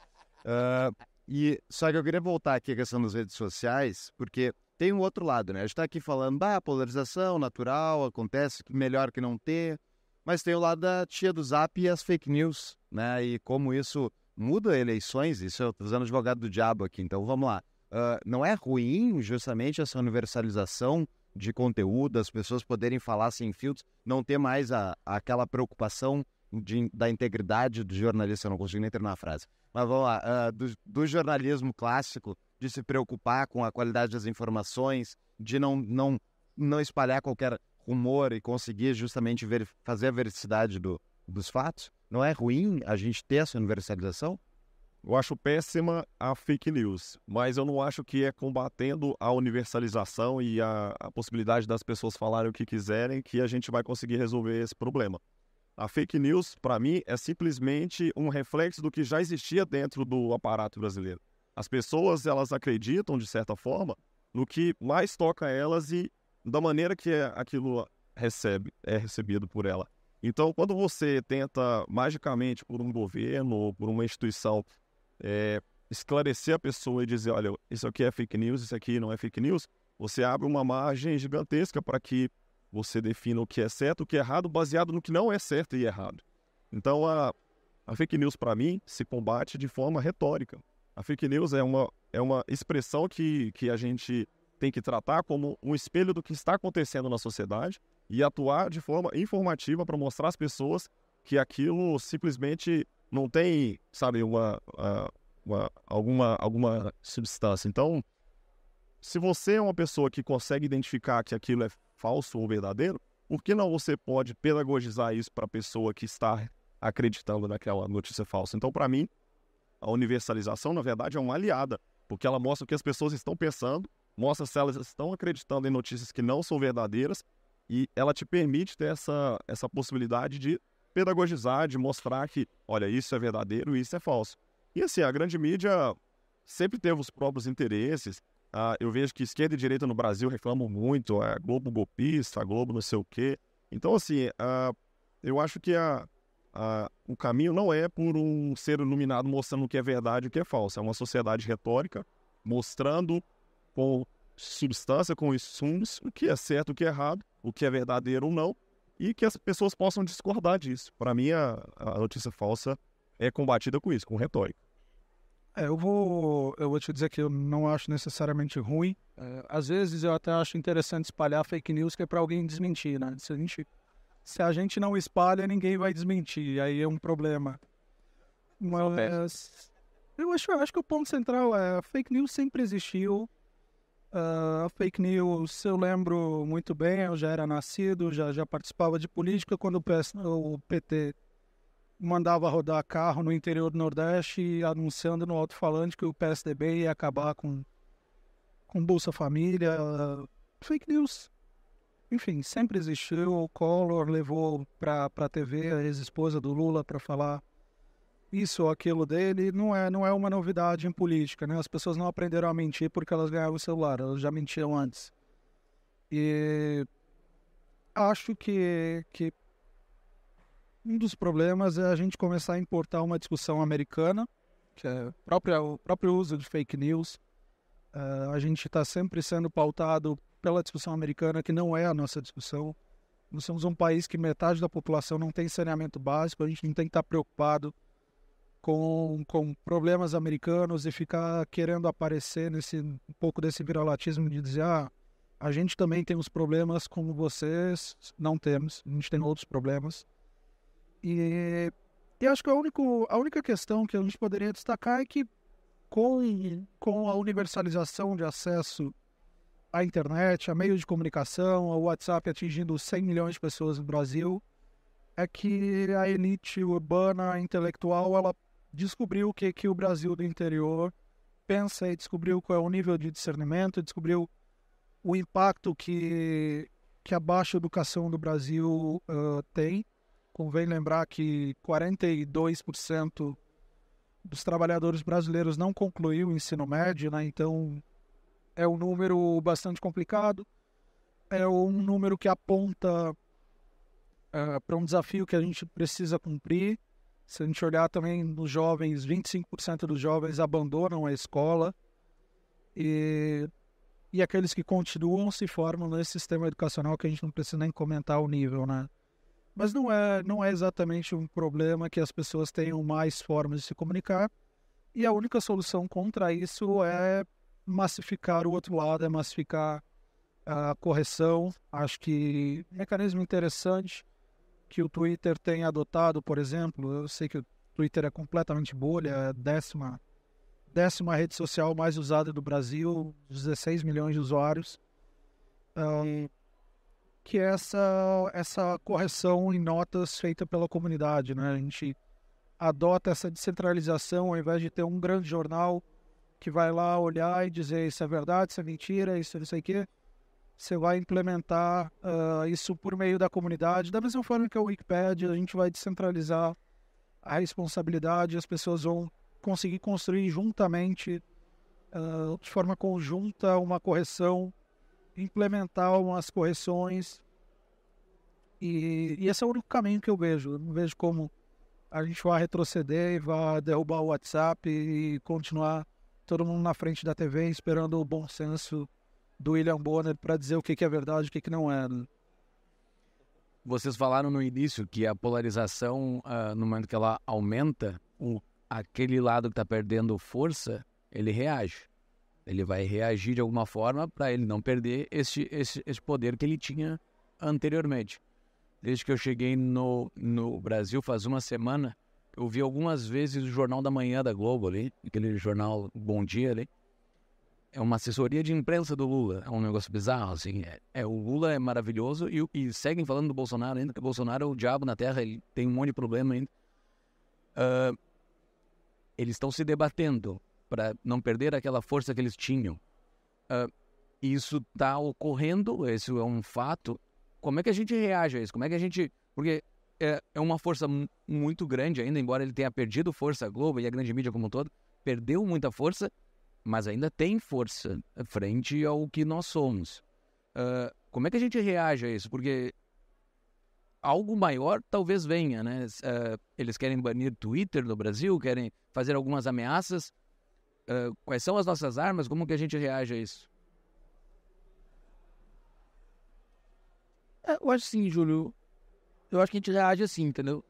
Speaker 6: Uh, e só que eu queria voltar aqui à questão das redes sociais, porque tem um outro lado, né? A gente está aqui falando, bah, polarização natural, acontece melhor que não ter, mas tem o lado da tia do Zap e as fake news, né? E como isso muda eleições, isso eu estou usando advogado do diabo aqui, então vamos lá. Uh, não é ruim justamente essa universalização de conteúdo, as pessoas poderem falar sem filtros, não ter mais a, aquela preocupação de, da integridade do jornalista, eu não consigo nem terminar a frase. Mas vamos lá, uh, do, do, jornalismo clássico, de se preocupar com a qualidade das informações, de não, não, não espalhar qualquer rumor e conseguir justamente ver, fazer a veracidade do, dos fatos? Não é ruim a gente ter essa universalização?
Speaker 3: Eu acho péssima a fake news, mas eu não acho que é combatendo a universalização e a, a possibilidade das pessoas falarem o que quiserem que a gente vai conseguir resolver esse problema. A fake news, para mim, é simplesmente um reflexo do que já existia dentro do aparato brasileiro. As pessoas, elas acreditam, de certa forma, no que mais toca elas e da maneira que aquilo recebe, é recebido por ela. Então, quando você tenta magicamente por um governo ou por uma instituição é, esclarecer a pessoa e dizer, olha, isso aqui é fake news, isso aqui não é fake news, você abre uma margem gigantesca para que você defina o que é certo, o que é errado, baseado no que não é certo e errado. Então, a, a fake news, para mim, se combate de forma retórica. A fake news é uma, é uma expressão que, que a gente tem que tratar como um espelho do que está acontecendo na sociedade e atuar de forma informativa para mostrar às pessoas que aquilo simplesmente não tem, sabe, uma, uma, alguma, alguma substância. Então, se você é uma pessoa que consegue identificar que aquilo é falso ou verdadeiro, por que não você pode pedagogizar isso para a pessoa que está acreditando naquela notícia falsa? Então, para mim, a universalização, na verdade, é uma aliada, porque ela mostra o que as pessoas estão pensando, mostra se elas estão acreditando em notícias que não são verdadeiras e ela te permite ter essa, essa possibilidade de pedagogizar, de mostrar que, olha, isso é verdadeiro e isso é falso. E assim, a grande mídia sempre teve os próprios interesses. Ah, eu vejo que esquerda e direita no Brasil reclamam muito, é Globo golpista, Globo não sei o quê. Então, assim, ah, eu acho que a, o caminho não é por um ser iluminado mostrando o que é verdade e o que é falso. É uma sociedade retórica mostrando com substância, com insumos, o que é certo, o que é errado, o que é verdadeiro ou não, e que as pessoas possam discordar disso. Para mim, a, a, notícia falsa é combatida com isso, com retórica.
Speaker 2: É, eu vou, eu vou te dizer que eu não acho necessariamente ruim. É, às vezes eu até acho interessante espalhar fake news que é para alguém desmentir, né? Se a, gente, se a gente não espalha, ninguém vai desmentir. Aí é um problema. Mas eu acho, eu acho que o ponto central é fake news sempre existiu. Uh, fake news, eu lembro muito bem, eu já era nascido, já, já participava de política quando o, PS, o PT mandava rodar carro no interior do Nordeste anunciando no alto-falante que o PSDB ia acabar com, com Bolsa Família. Uh, fake news. Enfim, sempre existiu. O Collor levou para a TV a ex-esposa do Lula para falar isso ou aquilo dele não é, não é uma novidade em política, né? As pessoas não aprenderam a mentir porque elas ganharam o celular, elas já mentiam antes. E acho que, que um dos problemas é a gente começar a importar uma discussão americana, que é própria, o próprio uso de fake news. Uh, a gente está sempre sendo pautado pela discussão americana, que não é a nossa discussão. Nós somos um país que metade da população não tem saneamento básico, a gente não tem que estar tá preocupado com, com problemas americanos e ficar querendo aparecer nesse um pouco desse viralatismo de dizer ah, a gente também tem os problemas como vocês não temos, a gente tem outros problemas. E, e acho que a, único, a única questão que a gente poderia destacar é que com, com a universalização de acesso à internet, a meios de comunicação, ao WhatsApp atingindo 100 milhões de pessoas no Brasil, é que a elite urbana intelectual ela descobriu o que, que o Brasil do interior pensa e descobriu qual é o nível de discernimento, descobriu o impacto que, que a baixa educação do Brasil uh, tem. Convém lembrar que 42% dos trabalhadores brasileiros não concluiu o ensino médio, né? então é um número bastante complicado. É um número que aponta uh, para um desafio que a gente precisa cumprir se a gente olhar também nos jovens, 25% dos jovens abandonam a escola e, e aqueles que continuam se formam nesse sistema educacional que a gente não precisa nem comentar o nível, né? Mas não é, não é exatamente um problema que as pessoas tenham mais formas de se comunicar e a única solução contra isso é massificar o outro lado, é massificar a correção. Acho que um mecanismo interessante que o Twitter tem adotado, por exemplo. Eu sei que o Twitter é completamente bolha, é décima, décima rede social mais usada do Brasil, 16 milhões de usuários. Um, que é essa, essa correção em notas feita pela comunidade. Né? A gente adota essa descentralização ao invés de ter um grande jornal que vai lá olhar e dizer isso é verdade, isso é mentira, isso não sei o quê. Você vai implementar uh, isso por meio da comunidade. Da mesma forma que a Wikipedia, a gente vai descentralizar a responsabilidade, as pessoas vão conseguir construir juntamente, uh, de forma conjunta, uma correção, implementar umas correções. E, e esse é o único caminho que eu vejo. Eu não vejo como a gente vai retroceder e vai derrubar o WhatsApp e continuar todo mundo na frente da TV esperando o bom senso do William Bonner para dizer o que, que é verdade e o que, que não é. Né?
Speaker 7: Vocês falaram no início que a polarização, uh, no momento que ela aumenta, o, aquele lado que está perdendo força, ele reage. Ele vai reagir de alguma forma para ele não perder esse, esse, esse poder que ele tinha anteriormente. Desde que eu cheguei no, no Brasil faz uma semana, eu vi algumas vezes o Jornal da Manhã da Globo ali, aquele jornal Bom Dia ali. É uma assessoria de imprensa do Lula. É um negócio bizarro, assim. É, é o Lula é maravilhoso e, e, seguem falando do Bolsonaro ainda, que o Bolsonaro é o diabo na terra, ele tem um monte de problema ainda. Uh, eles estão se debatendo para não perder aquela força que eles tinham. Uh, isso está ocorrendo, isso é um fato. Como é que a gente reage a isso? Como é que a gente. Porque é, é uma força muito grande ainda, embora ele tenha perdido força, a Globo e a grande mídia como um todo, perdeu muita força, mas ainda tem força frente ao que nós somos. Uh, como é que a gente reage a isso? Porque algo maior talvez venha, né? Uh, eles querem banir Twitter no Brasil, querem fazer algumas ameaças. Uh, quais são as nossas armas? Como que a gente reage a isso?
Speaker 1: É, eu acho sim, Júlio eu acho que a gente reage assim, entendeu?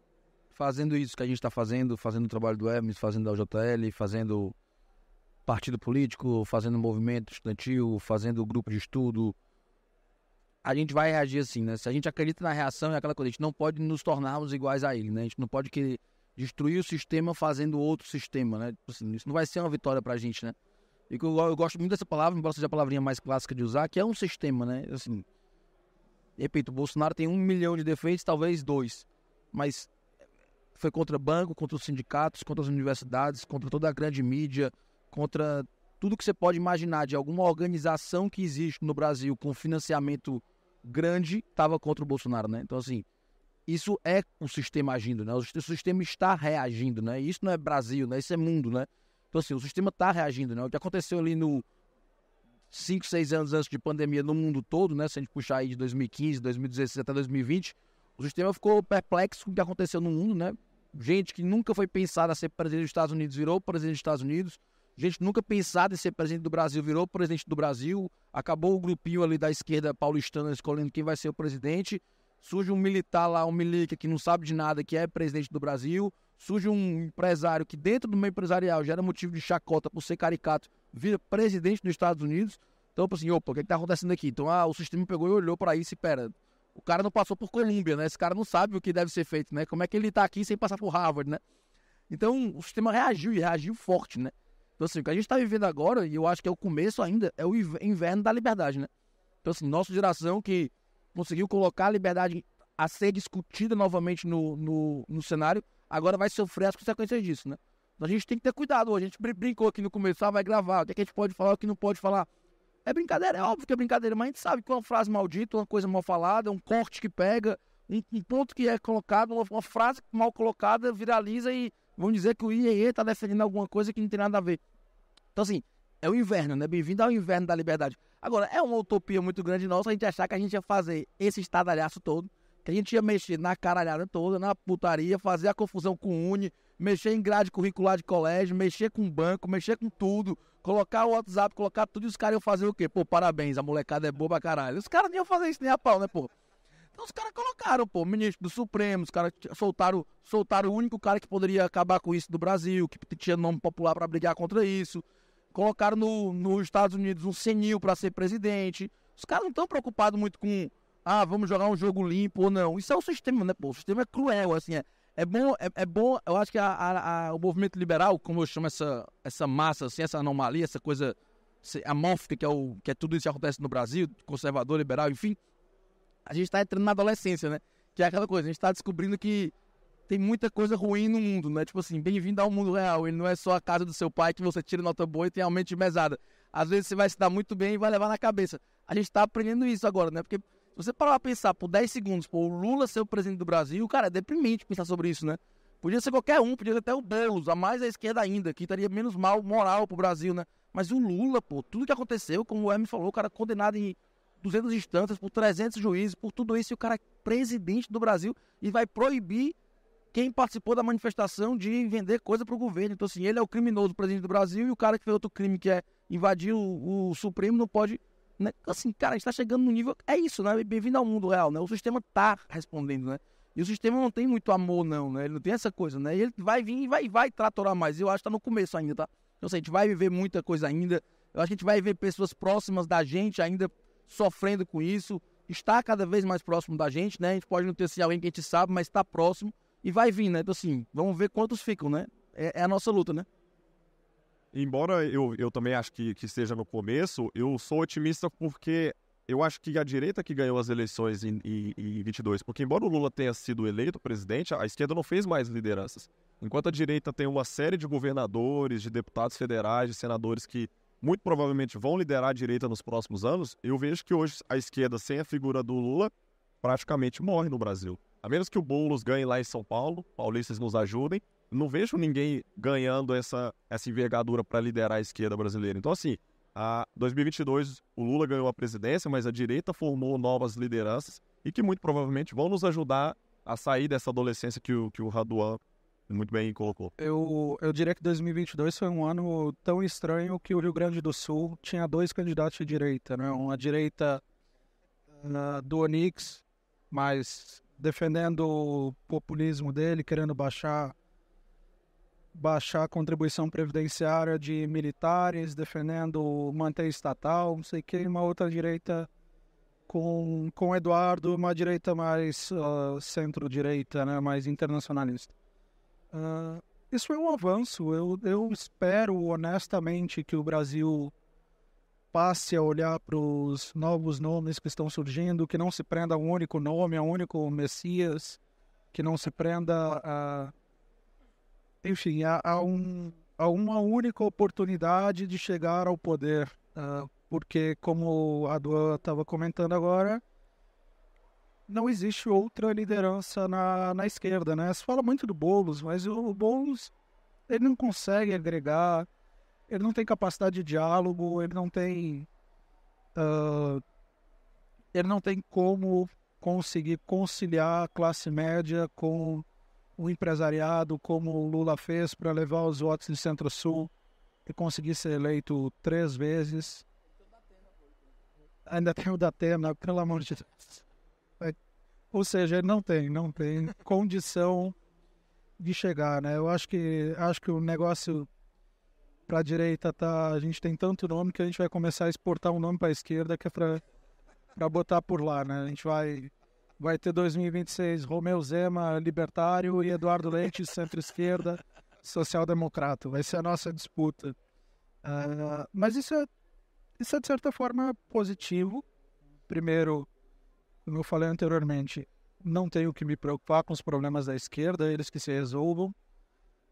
Speaker 1: Fazendo isso que a gente está fazendo, fazendo o trabalho do Hermes, fazendo a JL, fazendo partido político, fazendo movimento estudantil, fazendo grupo de estudo. A gente vai reagir assim, né? Se a gente acredita na reação, é aquela coisa, a gente não pode nos tornarmos iguais a ele, né? A gente não pode querer destruir o sistema fazendo outro sistema, né? Tipo assim, isso não vai ser uma vitória pra gente, né? E eu, eu gosto muito dessa palavra, embora seja a palavrinha mais clássica de usar, que é um sistema, né? Assim, Repito, o Bolsonaro tem um milhão de defeitos, talvez dois. Mas foi contra banco, contra os sindicatos, contra as universidades, contra toda a grande mídia, contra tudo que você pode imaginar de alguma organização que existe no Brasil com financiamento grande, estava contra o Bolsonaro, né? Então, assim, isso é o sistema agindo, né? O sistema está reagindo, né? Isso não é Brasil, né? Isso é mundo, né? Então, assim, o sistema está reagindo, né? O que aconteceu ali no 5, 6 anos antes de pandemia no mundo todo, né? Se a gente puxar aí de 2015, 2016 até 2020, o sistema ficou perplexo com o que aconteceu no mundo, né? Gente que nunca foi pensada a ser presidente dos Estados Unidos virou presidente dos Estados Unidos. Gente nunca pensada em ser presidente do Brasil virou presidente do Brasil. Acabou o grupinho ali da esquerda paulistana escolhendo quem vai ser o presidente. Surge um militar lá, um milica que não sabe de nada, que é presidente do Brasil. Surge um empresário que dentro do meio empresarial gera motivo de chacota por ser caricato vira presidente dos Estados Unidos. Então, assim, opa, o que, é que tá acontecendo aqui? Então, ah, o sistema pegou e olhou para isso e, pera, o cara não passou por Colômbia, né? Esse cara não sabe o que deve ser feito, né? Como é que ele tá aqui sem passar por Harvard, né? Então, o sistema reagiu e reagiu forte, né? Então, assim, o que a gente está vivendo agora, e eu acho que é o começo ainda, é o inverno da liberdade, né? Então, assim, nossa geração que conseguiu colocar a liberdade a ser discutida novamente no, no, no cenário, agora vai sofrer as consequências disso, né? A gente tem que ter cuidado. A gente brincou aqui no começo, ah, vai gravar. O que, é que a gente pode falar, o que não pode falar. É brincadeira, é óbvio que é brincadeira, mas a gente sabe que uma frase maldita, uma coisa mal falada, um corte que pega, um, um ponto que é colocado, uma, uma, frase mal colocada viraliza e vão dizer que o IEE está defendendo alguma coisa que não tem nada a ver. Então, assim, é o inverno, né? Bem-vindo ao inverno da liberdade. Agora, é uma utopia muito grande nossa a gente achar que a gente ia fazer esse estadalhaço todo, que a gente ia mexer na caralhada toda, na putaria, fazer a confusão com o Uni, mexer em grade curricular de colégio, mexer com banco, mexer com tudo, colocar o WhatsApp, colocar tudo e os caras iam fazer o quê? Pô, parabéns, a molecada é boba caralho. Os caras não iam fazer isso nem a pau, né, pô? Então os caras colocaram, pô, ministro do Supremo, os caras soltaram, soltaram o único cara que poderia acabar com isso do Brasil, que tinha nome popular para brigar contra isso. Colocaram no, nos Estados Unidos um senil para ser presidente. Os caras não estão preocupados muito com ah, vamos jogar um jogo limpo ou não. Isso é o sistema, né, pô? O sistema é cruel, assim, é, é bom, é, é bom, eu acho que a, a, a, o movimento liberal, como eu chamo essa, essa massa, assim, essa anomalia, essa coisa amórfica, que é, o, que é tudo isso que acontece no Brasil, conservador, liberal, enfim, a gente está entrando na adolescência, né? Que é aquela coisa, a gente está descobrindo que tem muita coisa ruim no mundo, né? Tipo assim, bem-vindo ao mundo real. Ele não é só a casa do seu pai que você tira nota boa e tem aumento de mesada. Às vezes você vai se dar muito bem e vai levar na cabeça. A gente tá aprendendo isso agora, né? Porque se você parar pra pensar por 10 segundos, pô, o Lula ser o presidente do Brasil, cara, é deprimente pensar sobre isso, né? Podia ser qualquer um, podia ser até o Boulos, a mais à esquerda ainda, que estaria menos mal moral pro Brasil, né? Mas o Lula, pô, tudo que aconteceu, como o Hermes falou, o cara condenado em 200 instâncias, por 300 juízes, por tudo isso, e o cara é presidente do Brasil e vai proibir quem participou da manifestação de vender coisa para o governo. Então, assim, ele é o criminoso presidente do Brasil e o cara que fez outro crime, que é invadir o, o Supremo, não pode. Né? Assim, cara, a gente está chegando no nível. É isso, né? Bem-vindo ao mundo real, né? O sistema tá respondendo, né? E o sistema não tem muito amor, não, né? Ele não tem essa coisa, né? E ele vai vir e vai, vai tratorar mais. Eu acho que tá no começo ainda, tá? Então, assim, a gente vai viver muita coisa ainda. Eu acho que a gente vai ver pessoas próximas da gente ainda sofrendo com isso. Está cada vez mais próximo da gente, né? A gente pode não ter sido alguém que a gente sabe, mas está próximo. E vai vir, né? Então, assim, vamos ver quantos ficam, né? É, é a nossa luta, né?
Speaker 3: Embora eu, eu também acho que, que esteja no começo, eu sou otimista porque eu acho que a direita que ganhou as eleições em, em, em 22, porque embora o Lula tenha sido eleito presidente, a esquerda não fez mais lideranças. Enquanto a direita tem uma série de governadores, de deputados federais, de senadores que muito provavelmente vão liderar a direita nos próximos anos, eu vejo que hoje a esquerda, sem a figura do Lula, praticamente morre no Brasil. A menos que o Boulos ganhe lá em São Paulo, paulistas nos ajudem, não vejo ninguém ganhando essa, essa envergadura para liderar a esquerda brasileira. Então, assim, a 2022 o Lula ganhou a presidência, mas a direita formou novas lideranças e que muito provavelmente vão nos ajudar a sair dessa adolescência que o, que o Raduan muito bem colocou.
Speaker 2: Eu, eu diria que 2022 foi um ano tão estranho que o Rio Grande do Sul tinha dois candidatos de direita, né? Uma direita uh, do Onix, mas defendendo o populismo dele, querendo baixar baixar a contribuição previdenciária de militares, defendendo manter estatal, não sei o que, uma outra direita com, com Eduardo, uma direita mais uh, centro-direita, né, mais internacionalista. Uh, isso é um avanço. Eu, eu espero honestamente que o Brasil passe a olhar para os novos nomes que estão surgindo, que não se prenda a um único nome, a um único Messias, que não se prenda a. Enfim, a, a, um, a uma única oportunidade de chegar ao poder. Uh, porque, como a Duan estava comentando agora, não existe outra liderança na, na esquerda, né? Se fala muito do Boulos, mas o, o Boulos ele não consegue agregar, ele não tem capacidade de diálogo, ele não tem uh, ele não tem como conseguir conciliar a classe média com o empresariado, como o Lula fez para levar os votos do Centro-Sul e conseguir ser eleito três vezes. Ainda tem o Datena, pelo amor de Deus. Ou seja, não tem, não tem condição de chegar, né? Eu acho que acho que o negócio para a direita tá, a gente tem tanto nome que a gente vai começar a exportar um nome para a esquerda que é para para botar por lá, né? A gente vai vai ter 2026 Romeu Zema libertário e Eduardo Leite centro-esquerda social-democrata. Vai ser a nossa disputa. Uh, mas isso é isso é de certa forma positivo. Primeiro como eu falei anteriormente, não tenho que me preocupar com os problemas da esquerda, eles que se resolvam.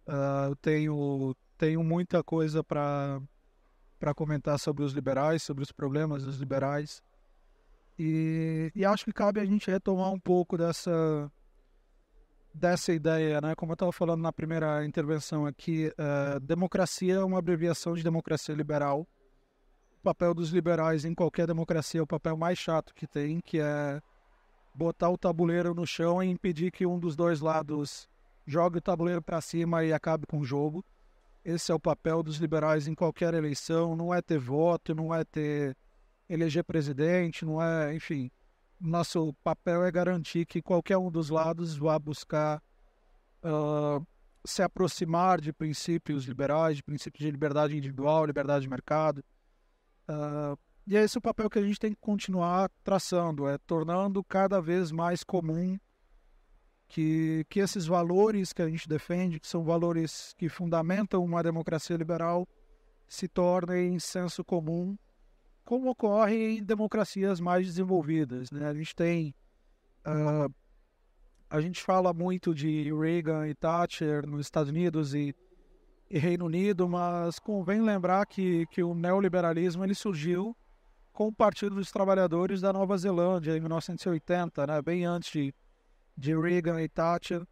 Speaker 2: Uh, eu tenho, tenho muita coisa para comentar sobre os liberais, sobre os problemas dos liberais. E, e acho que cabe a gente retomar um pouco dessa, dessa ideia, né? Como eu estava falando na primeira intervenção aqui, uh, democracia é uma abreviação de democracia liberal papel dos liberais em qualquer democracia é o papel mais chato que tem, que é botar o tabuleiro no chão e impedir que um dos dois lados jogue o tabuleiro para cima e acabe com o jogo. Esse é o papel dos liberais em qualquer eleição, não é ter voto, não é ter eleger presidente, não é, enfim. Nosso papel é garantir que qualquer um dos lados vá buscar uh, se aproximar de princípios liberais, de princípios de liberdade individual, liberdade de mercado, uh, E é esse o papel que a gente tem que continuar traçando, é tornando cada vez mais comum que, que esses valores que a gente defende, que são valores que fundamentam uma democracia liberal, se tornem senso comum, como ocorre em democracias mais desenvolvidas. Né? A gente tem. Uh, a gente fala muito de Reagan e Thatcher nos Estados Unidos e, e Reino Unido, mas convém lembrar que, que o neoliberalismo ele surgiu com o Partido dos Trabalhadores da Nova Zelândia em 1980, né? bem antes de, de Reagan e Thatcher.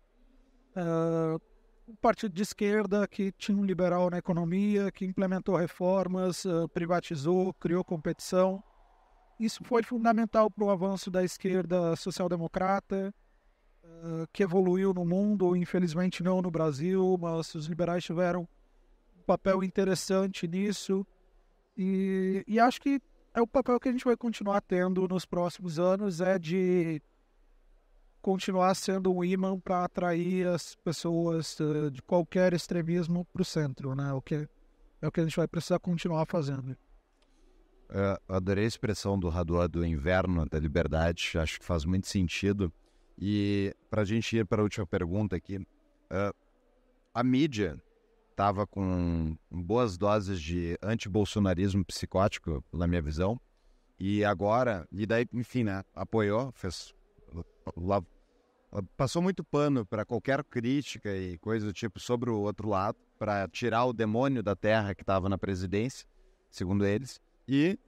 Speaker 2: Uh, um partido de esquerda que tinha um liberal na economia, que implementou reformas, uh, privatizou, criou competição. Isso foi fundamental para o avanço da esquerda social-democrata, uh, que evoluiu no mundo, infelizmente não no Brasil, mas os liberais tiveram um papel interessante nisso. E, e acho que é o papel que a gente vai continuar tendo nos próximos anos é de continuar sendo um imã para atrair as pessoas uh, de qualquer extremismo para o centro, né? O que é o que a gente vai precisar continuar fazendo.
Speaker 6: Uh, adorei a expressão do Raduan do inverno da liberdade, acho que faz muito sentido. E para a gente ir para a última pergunta aqui, uh, a mídia estava com boas doses de antibolsonarismo psicótico, na minha visão. E agora, e daí, enfim, né, apoiou, fez passou muito pano para qualquer crítica e coisa do tipo sobre o outro lado, para tirar o demônio da terra que estava na presidência, segundo eles. E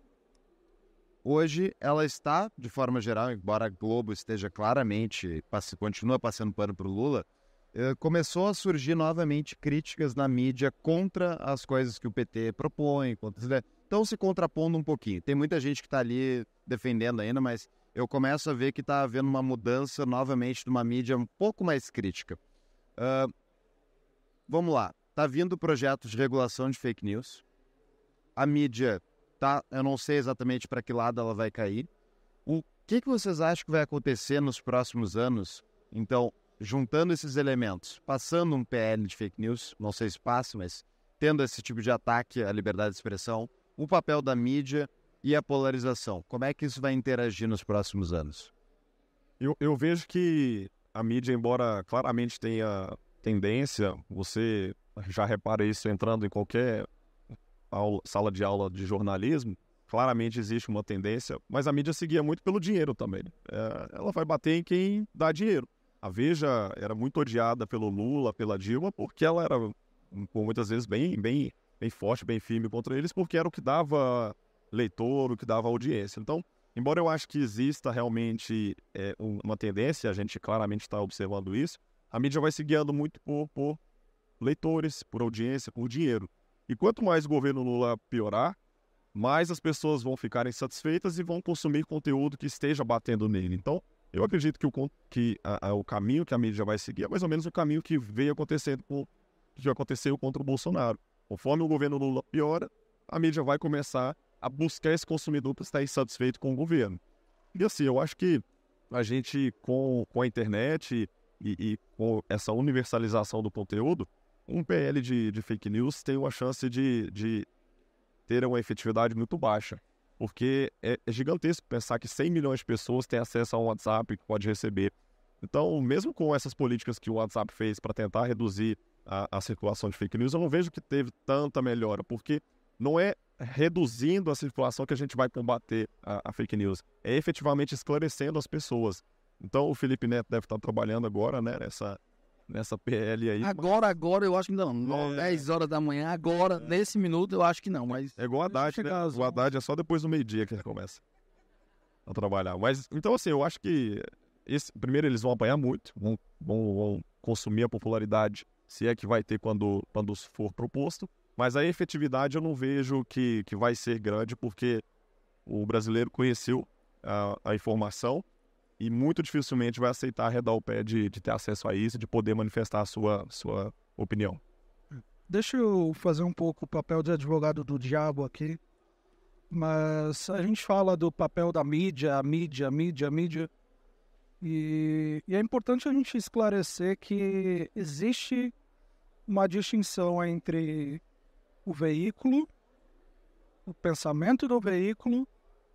Speaker 6: hoje ela está, de forma geral, embora a Globo esteja claramente, passe, continua passando pano para o Lula, eh, começou a surgir novamente críticas na mídia contra as coisas que o PT propõe. Contra... Estão se contrapondo um pouquinho. Tem muita gente que está ali defendendo ainda, mas eu começo a ver que está havendo uma mudança novamente de uma mídia um pouco mais crítica. Uh, vamos lá. Está vindo projetos de regulação de fake news. A mídia tá, eu não sei exatamente para que lado ela vai cair. O que, que vocês acham que vai acontecer nos próximos anos? Então, juntando esses elementos, passando um PL de fake news, não sei se passa, mas tendo esse tipo de ataque à liberdade de expressão, o papel da mídia e a polarização. Como é que isso vai interagir nos próximos anos?
Speaker 3: Eu, eu vejo que a mídia, embora claramente tenha tendência, você já repara isso entrando em qualquer aula, sala de aula de jornalismo, claramente existe uma tendência, mas a mídia seguia muito pelo dinheiro também. É, ela vai bater em quem dá dinheiro. A Veja era muito odiada pelo Lula, pela Dilma, porque ela era, por muitas vezes, bem, bem, bem forte, bem firme contra eles, porque era o que dava leitor, o que dava audiência. Então, embora eu acho que exista realmente é, uma tendência, a gente claramente está observando isso, a mídia vai se guiando muito por, por leitores, por audiência, por dinheiro. E quanto mais o governo Lula piorar, mais as pessoas vão ficar insatisfeitas e vão consumir conteúdo que esteja batendo nele. Então, eu acredito que, o, que a, a, o caminho que a mídia vai seguir é mais ou menos o caminho que veio acontecendo com, que aconteceu contra o Bolsonaro. Conforme o governo Lula piora, a mídia vai começar a buscar esse consumidor para estar insatisfeito com o governo. E assim, eu acho que a gente, com, com a internet e, e com essa universalização do conteúdo, um PL de, de fake news tem uma chance de, de ter uma efetividade muito baixa porque é, é, gigantesco pensar que 100 milhões de pessoas têm acesso a um WhatsApp que pode receber. Então, mesmo com essas políticas que o WhatsApp fez para tentar reduzir a, a, circulação de fake news, eu não vejo que teve tanta melhora, porque não é reduzindo a circulação que a gente vai combater a, a fake news, é efetivamente esclarecendo as pessoas. Então, o Felipe Neto deve estar trabalhando agora né, nessa, nessa PL aí.
Speaker 1: Agora, mas... agora eu acho que não. É... 10 horas da manhã, agora, é... nesse minuto, eu acho que não. Mas
Speaker 3: é igual a Haddad, né? O Haddad é só depois do meio-dia que ele começa a trabalhar. Mas, então, assim, eu acho que esse, primeiro eles vão apanhar muito, vão, vão, vão, consumir a popularidade, se é que vai ter quando, quando for proposto. Mas a efetividade eu não vejo que, que vai ser grande, porque o brasileiro conheceu a, a informação e muito dificilmente vai aceitar arredar o pé de, de ter acesso a isso, de poder manifestar a sua, sua opinião.
Speaker 2: Deixa eu fazer um pouco o papel de advogado do diabo aqui. Mas a gente fala do papel da mídia, mídia, mídia, mídia. E, e é importante a gente esclarecer que existe uma distinção entre o veículo, o pensamento do veículo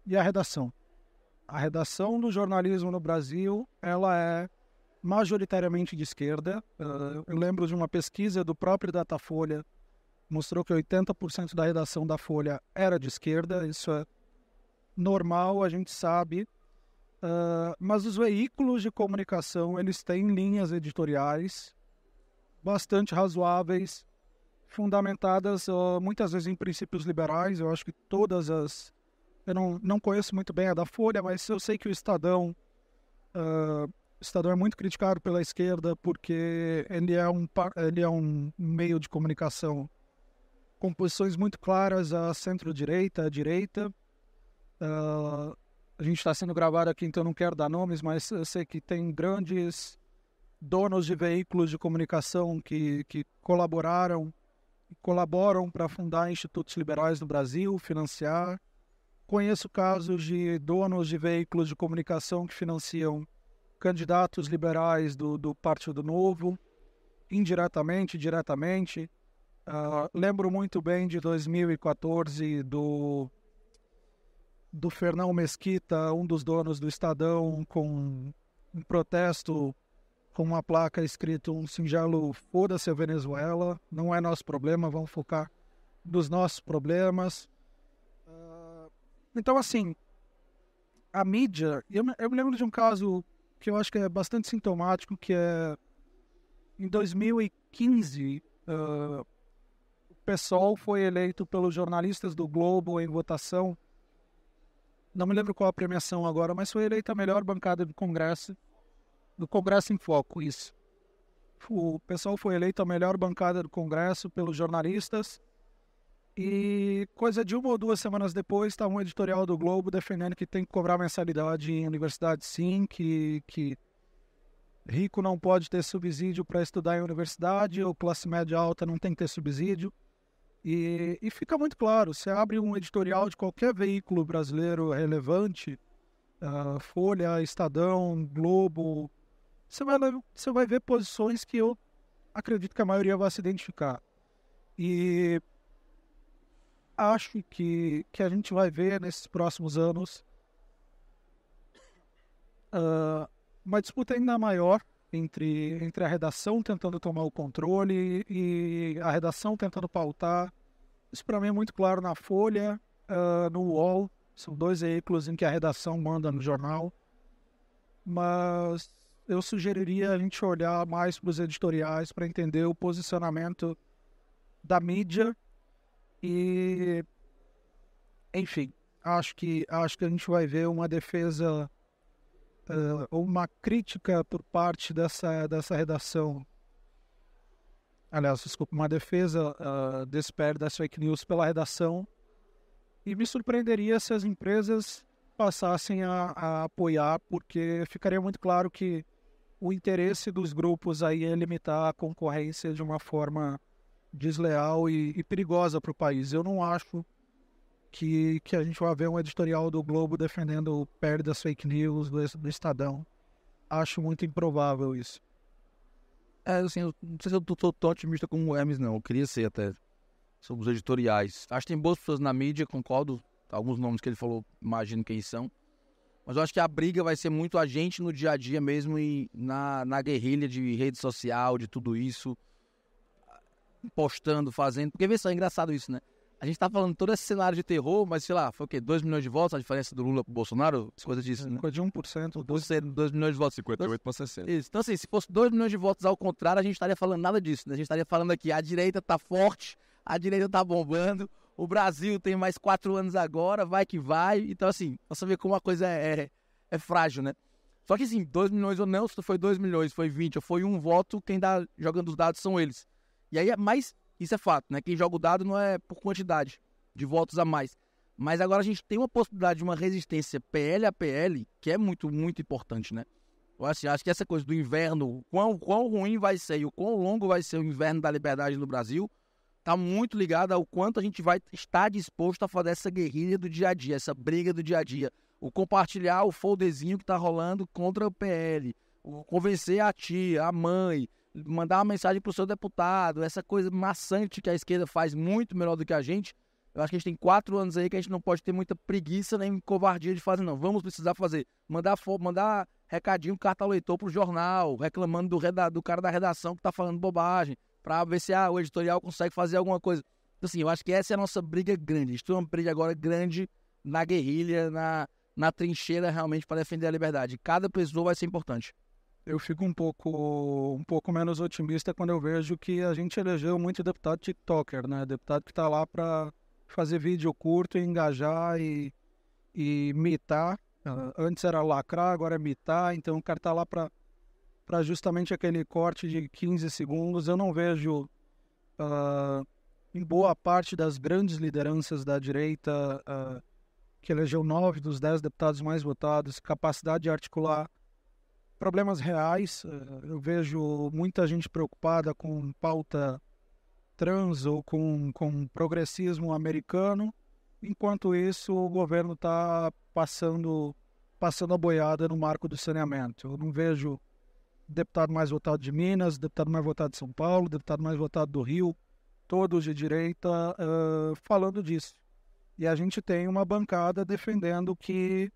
Speaker 2: e a redação. A redação do jornalismo no Brasil, ela é majoritariamente de esquerda. Uh, eu lembro de uma pesquisa do próprio Datafolha, mostrou que 80% da redação da Folha era de esquerda. Isso é normal, a gente sabe. Uh, mas os veículos de comunicação, eles têm linhas editoriais bastante razoáveis, fundamentadas uh, muitas vezes em princípios liberais. Eu acho que todas as eu não, não conheço muito bem a da Folha, mas eu sei que o Estadão, uh, o Estadão é muito criticado pela esquerda porque ele é um, ele é um meio de comunicação com posições muito claras a centro-direita, à direita. Uh, a gente está sendo gravado aqui, então não quero dar nomes, mas eu sei que tem grandes donos de veículos de comunicação que, que colaboraram, colaboram para fundar institutos liberais no Brasil, financiar. Conheço casos de donos de veículos de comunicação que financiam candidatos liberais do, do Partido Novo, indiretamente, diretamente. Uh, lembro muito bem de 2014 do, do Fernão Mesquita, um dos donos do Estadão, com um protesto com uma placa escrito um singelo foda-se a Venezuela, não é nosso problema, vamos focar nos nossos problemas. Então, assim, a mídia. Eu, eu me lembro de um caso que eu acho que é bastante sintomático, que é em 2015, uh, o PSOL foi eleito pelos jornalistas do Globo em votação. Não me lembro qual a premiação agora, mas foi eleita a melhor bancada do Congresso, do Congresso em Foco, isso. O PSOL foi eleito a melhor bancada do Congresso pelos jornalistas e coisa de uma ou duas semanas depois, estava um editorial do Globo defendendo que tem que cobrar mensalidade em universidade sim, que, que rico não pode ter subsídio para estudar em universidade, ou classe média alta não tem que ter subsídio. E, e fica muito claro, você abre um editorial de qualquer veículo brasileiro relevante, uh, Folha, Estadão, Globo, você vai, você vai ver posições que eu acredito que a maioria vai se identificar. E acho que, que a gente vai ver nesses próximos anos uh, uma disputa ainda maior entre, entre a redação tentando tomar o controle e a redação tentando pautar. Isso para mim é muito claro na Folha, uh, no UOL. São dois veículos em que a redação manda no jornal. Mas eu sugeriria a gente olhar mais para os editoriais para entender o posicionamento da mídia e, enfim, acho que, acho que a gente vai ver uma defesa, uh, uma crítica por parte dessa, dessa redação. Aliás, desculpa, uma defesa uh, desse PR das fake news pela redação. E me surpreenderia se as empresas passassem a, a apoiar, porque ficaria muito claro que o interesse dos grupos aí é limitar a concorrência de uma forma desleal e, e perigosa para o país. Eu não acho que, que a gente vai ver um editorial do Globo defendendo o pé das fake news do, do Estadão. Acho muito improvável isso.
Speaker 1: É, assim, eu não sei se eu tô tão otimista como o Hermes, não. Eu queria ser até sobre os editoriais. Acho que tem boas pessoas na mídia, concordo. Alguns nomes que ele falou, imagino quem são. Mas eu acho que a briga vai ser muito a gente no dia a dia mesmo e na, na guerrilha de rede social, de tudo isso postando, fazendo. Porque vê só, é engraçado isso, né? A gente tá falando todo esse cenário de terror, mas sei lá, foi o quê? 2 milhões de votos, a diferença do Lula pro Bolsonaro? Coisa disso, né?
Speaker 2: Coisa de 1%.
Speaker 1: 2, 2 milhões de votos.
Speaker 3: 58 para 60.
Speaker 1: Isso. Então, assim, se fosse 2 milhões de votos ao contrário, a gente estaria falando nada disso, né? A gente estaria falando aqui, a direita tá forte, a direita tá bombando, o Brasil tem mais 4 anos agora, vai que vai. Então, assim, você vê como a coisa é, é, é frágil, né? Só que, assim, 2 milhões ou não, se foi 2 milhões, foi 20 ou foi um voto, quem dá jogando os dados são eles. E aí mais isso é fato, né? Quem joga o dado não é por quantidade de votos a mais. Mas agora a gente tem uma possibilidade de uma resistência PL a PL que é muito, muito importante, né? Eu assim, acho que essa coisa do inverno, quão, quão ruim vai ser e o quão longo vai ser o inverno da liberdade no Brasil, tá muito ligado ao quanto a gente vai estar disposto a fazer essa guerrilha do dia a dia, essa briga do dia a dia. O compartilhar o folderzinho que tá rolando contra o PL, o convencer a tia, a mãe, mandar uma mensagem para o seu deputado, essa coisa maçante que a esquerda faz muito melhor do que a gente, Eu acho que a gente tem quatro anos aí que a gente não pode ter muita preguiça nem covardia de fazer, não. Vamos precisar fazer. Mandar, mandar recadinho, carta ao leitor pro jornal, reclamando do, do cara da redação que tá falando bobagem, para ver se ah, o editorial consegue fazer alguma coisa. Então, assim, eu acho que essa é a nossa briga grande. A gente tem uma briga agora grande na guerrilha, na, na trincheira realmente para defender a liberdade. Cada pessoa vai ser importante.
Speaker 2: Eu fico um pouco, um pouco menos otimista quando eu vejo que a gente elegeu muito deputado TikToker, né? Deputado que está lá para fazer vídeo curto, engajar e, e mitar. Uh, antes era lacrar, agora é mitar. Então o cara está lá para para justamente aquele corte de 15 segundos. Eu não vejo uh, em boa parte das grandes lideranças da direita, uh, que elegeu nove dos dez deputados mais votados, capacidade de articular problemas reais. Uh, eu vejo muita gente preocupada com pauta trans ou com, com progressismo americano, enquanto isso o governo está passando, passando a boiada no marco do saneamento. Eu não vejo deputado mais votado de Minas, deputado mais votado de São Paulo, deputado mais votado do Rio, todos de direita, uh, falando disso. E a gente tem uma bancada defendendo que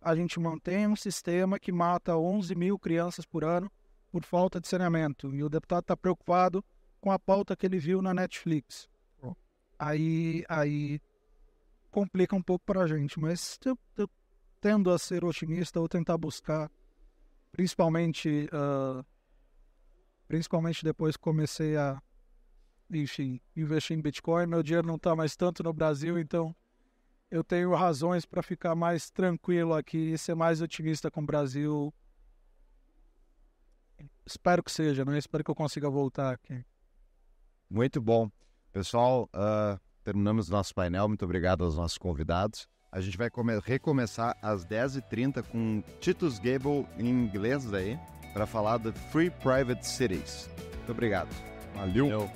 Speaker 2: a gente mantém um sistema que mata 11 mil crianças por ano por falta de saneamento. E o deputado está preocupado com a pauta que ele viu na Netflix. Aí, aí complica um pouco para a gente, mas eu, eu, tendo a ser otimista ou tentar buscar, principalmente, uh, principalmente depois que comecei a enfim, investir em Bitcoin. Meu dinheiro não está mais tanto no Brasil, então eu tenho razões para ficar mais tranquilo aqui e ser mais otimista com o Brasil. Espero que seja, né? Espero que eu consiga voltar aqui.
Speaker 6: Muito bom. Pessoal, uh, terminamos nosso painel. Muito obrigado aos nossos convidados. A gente vai recomeçar às 10h30 com Titus Gable em inglês aí, para falar do Free Private Cities. Muito obrigado.
Speaker 3: Valeu. Valeu.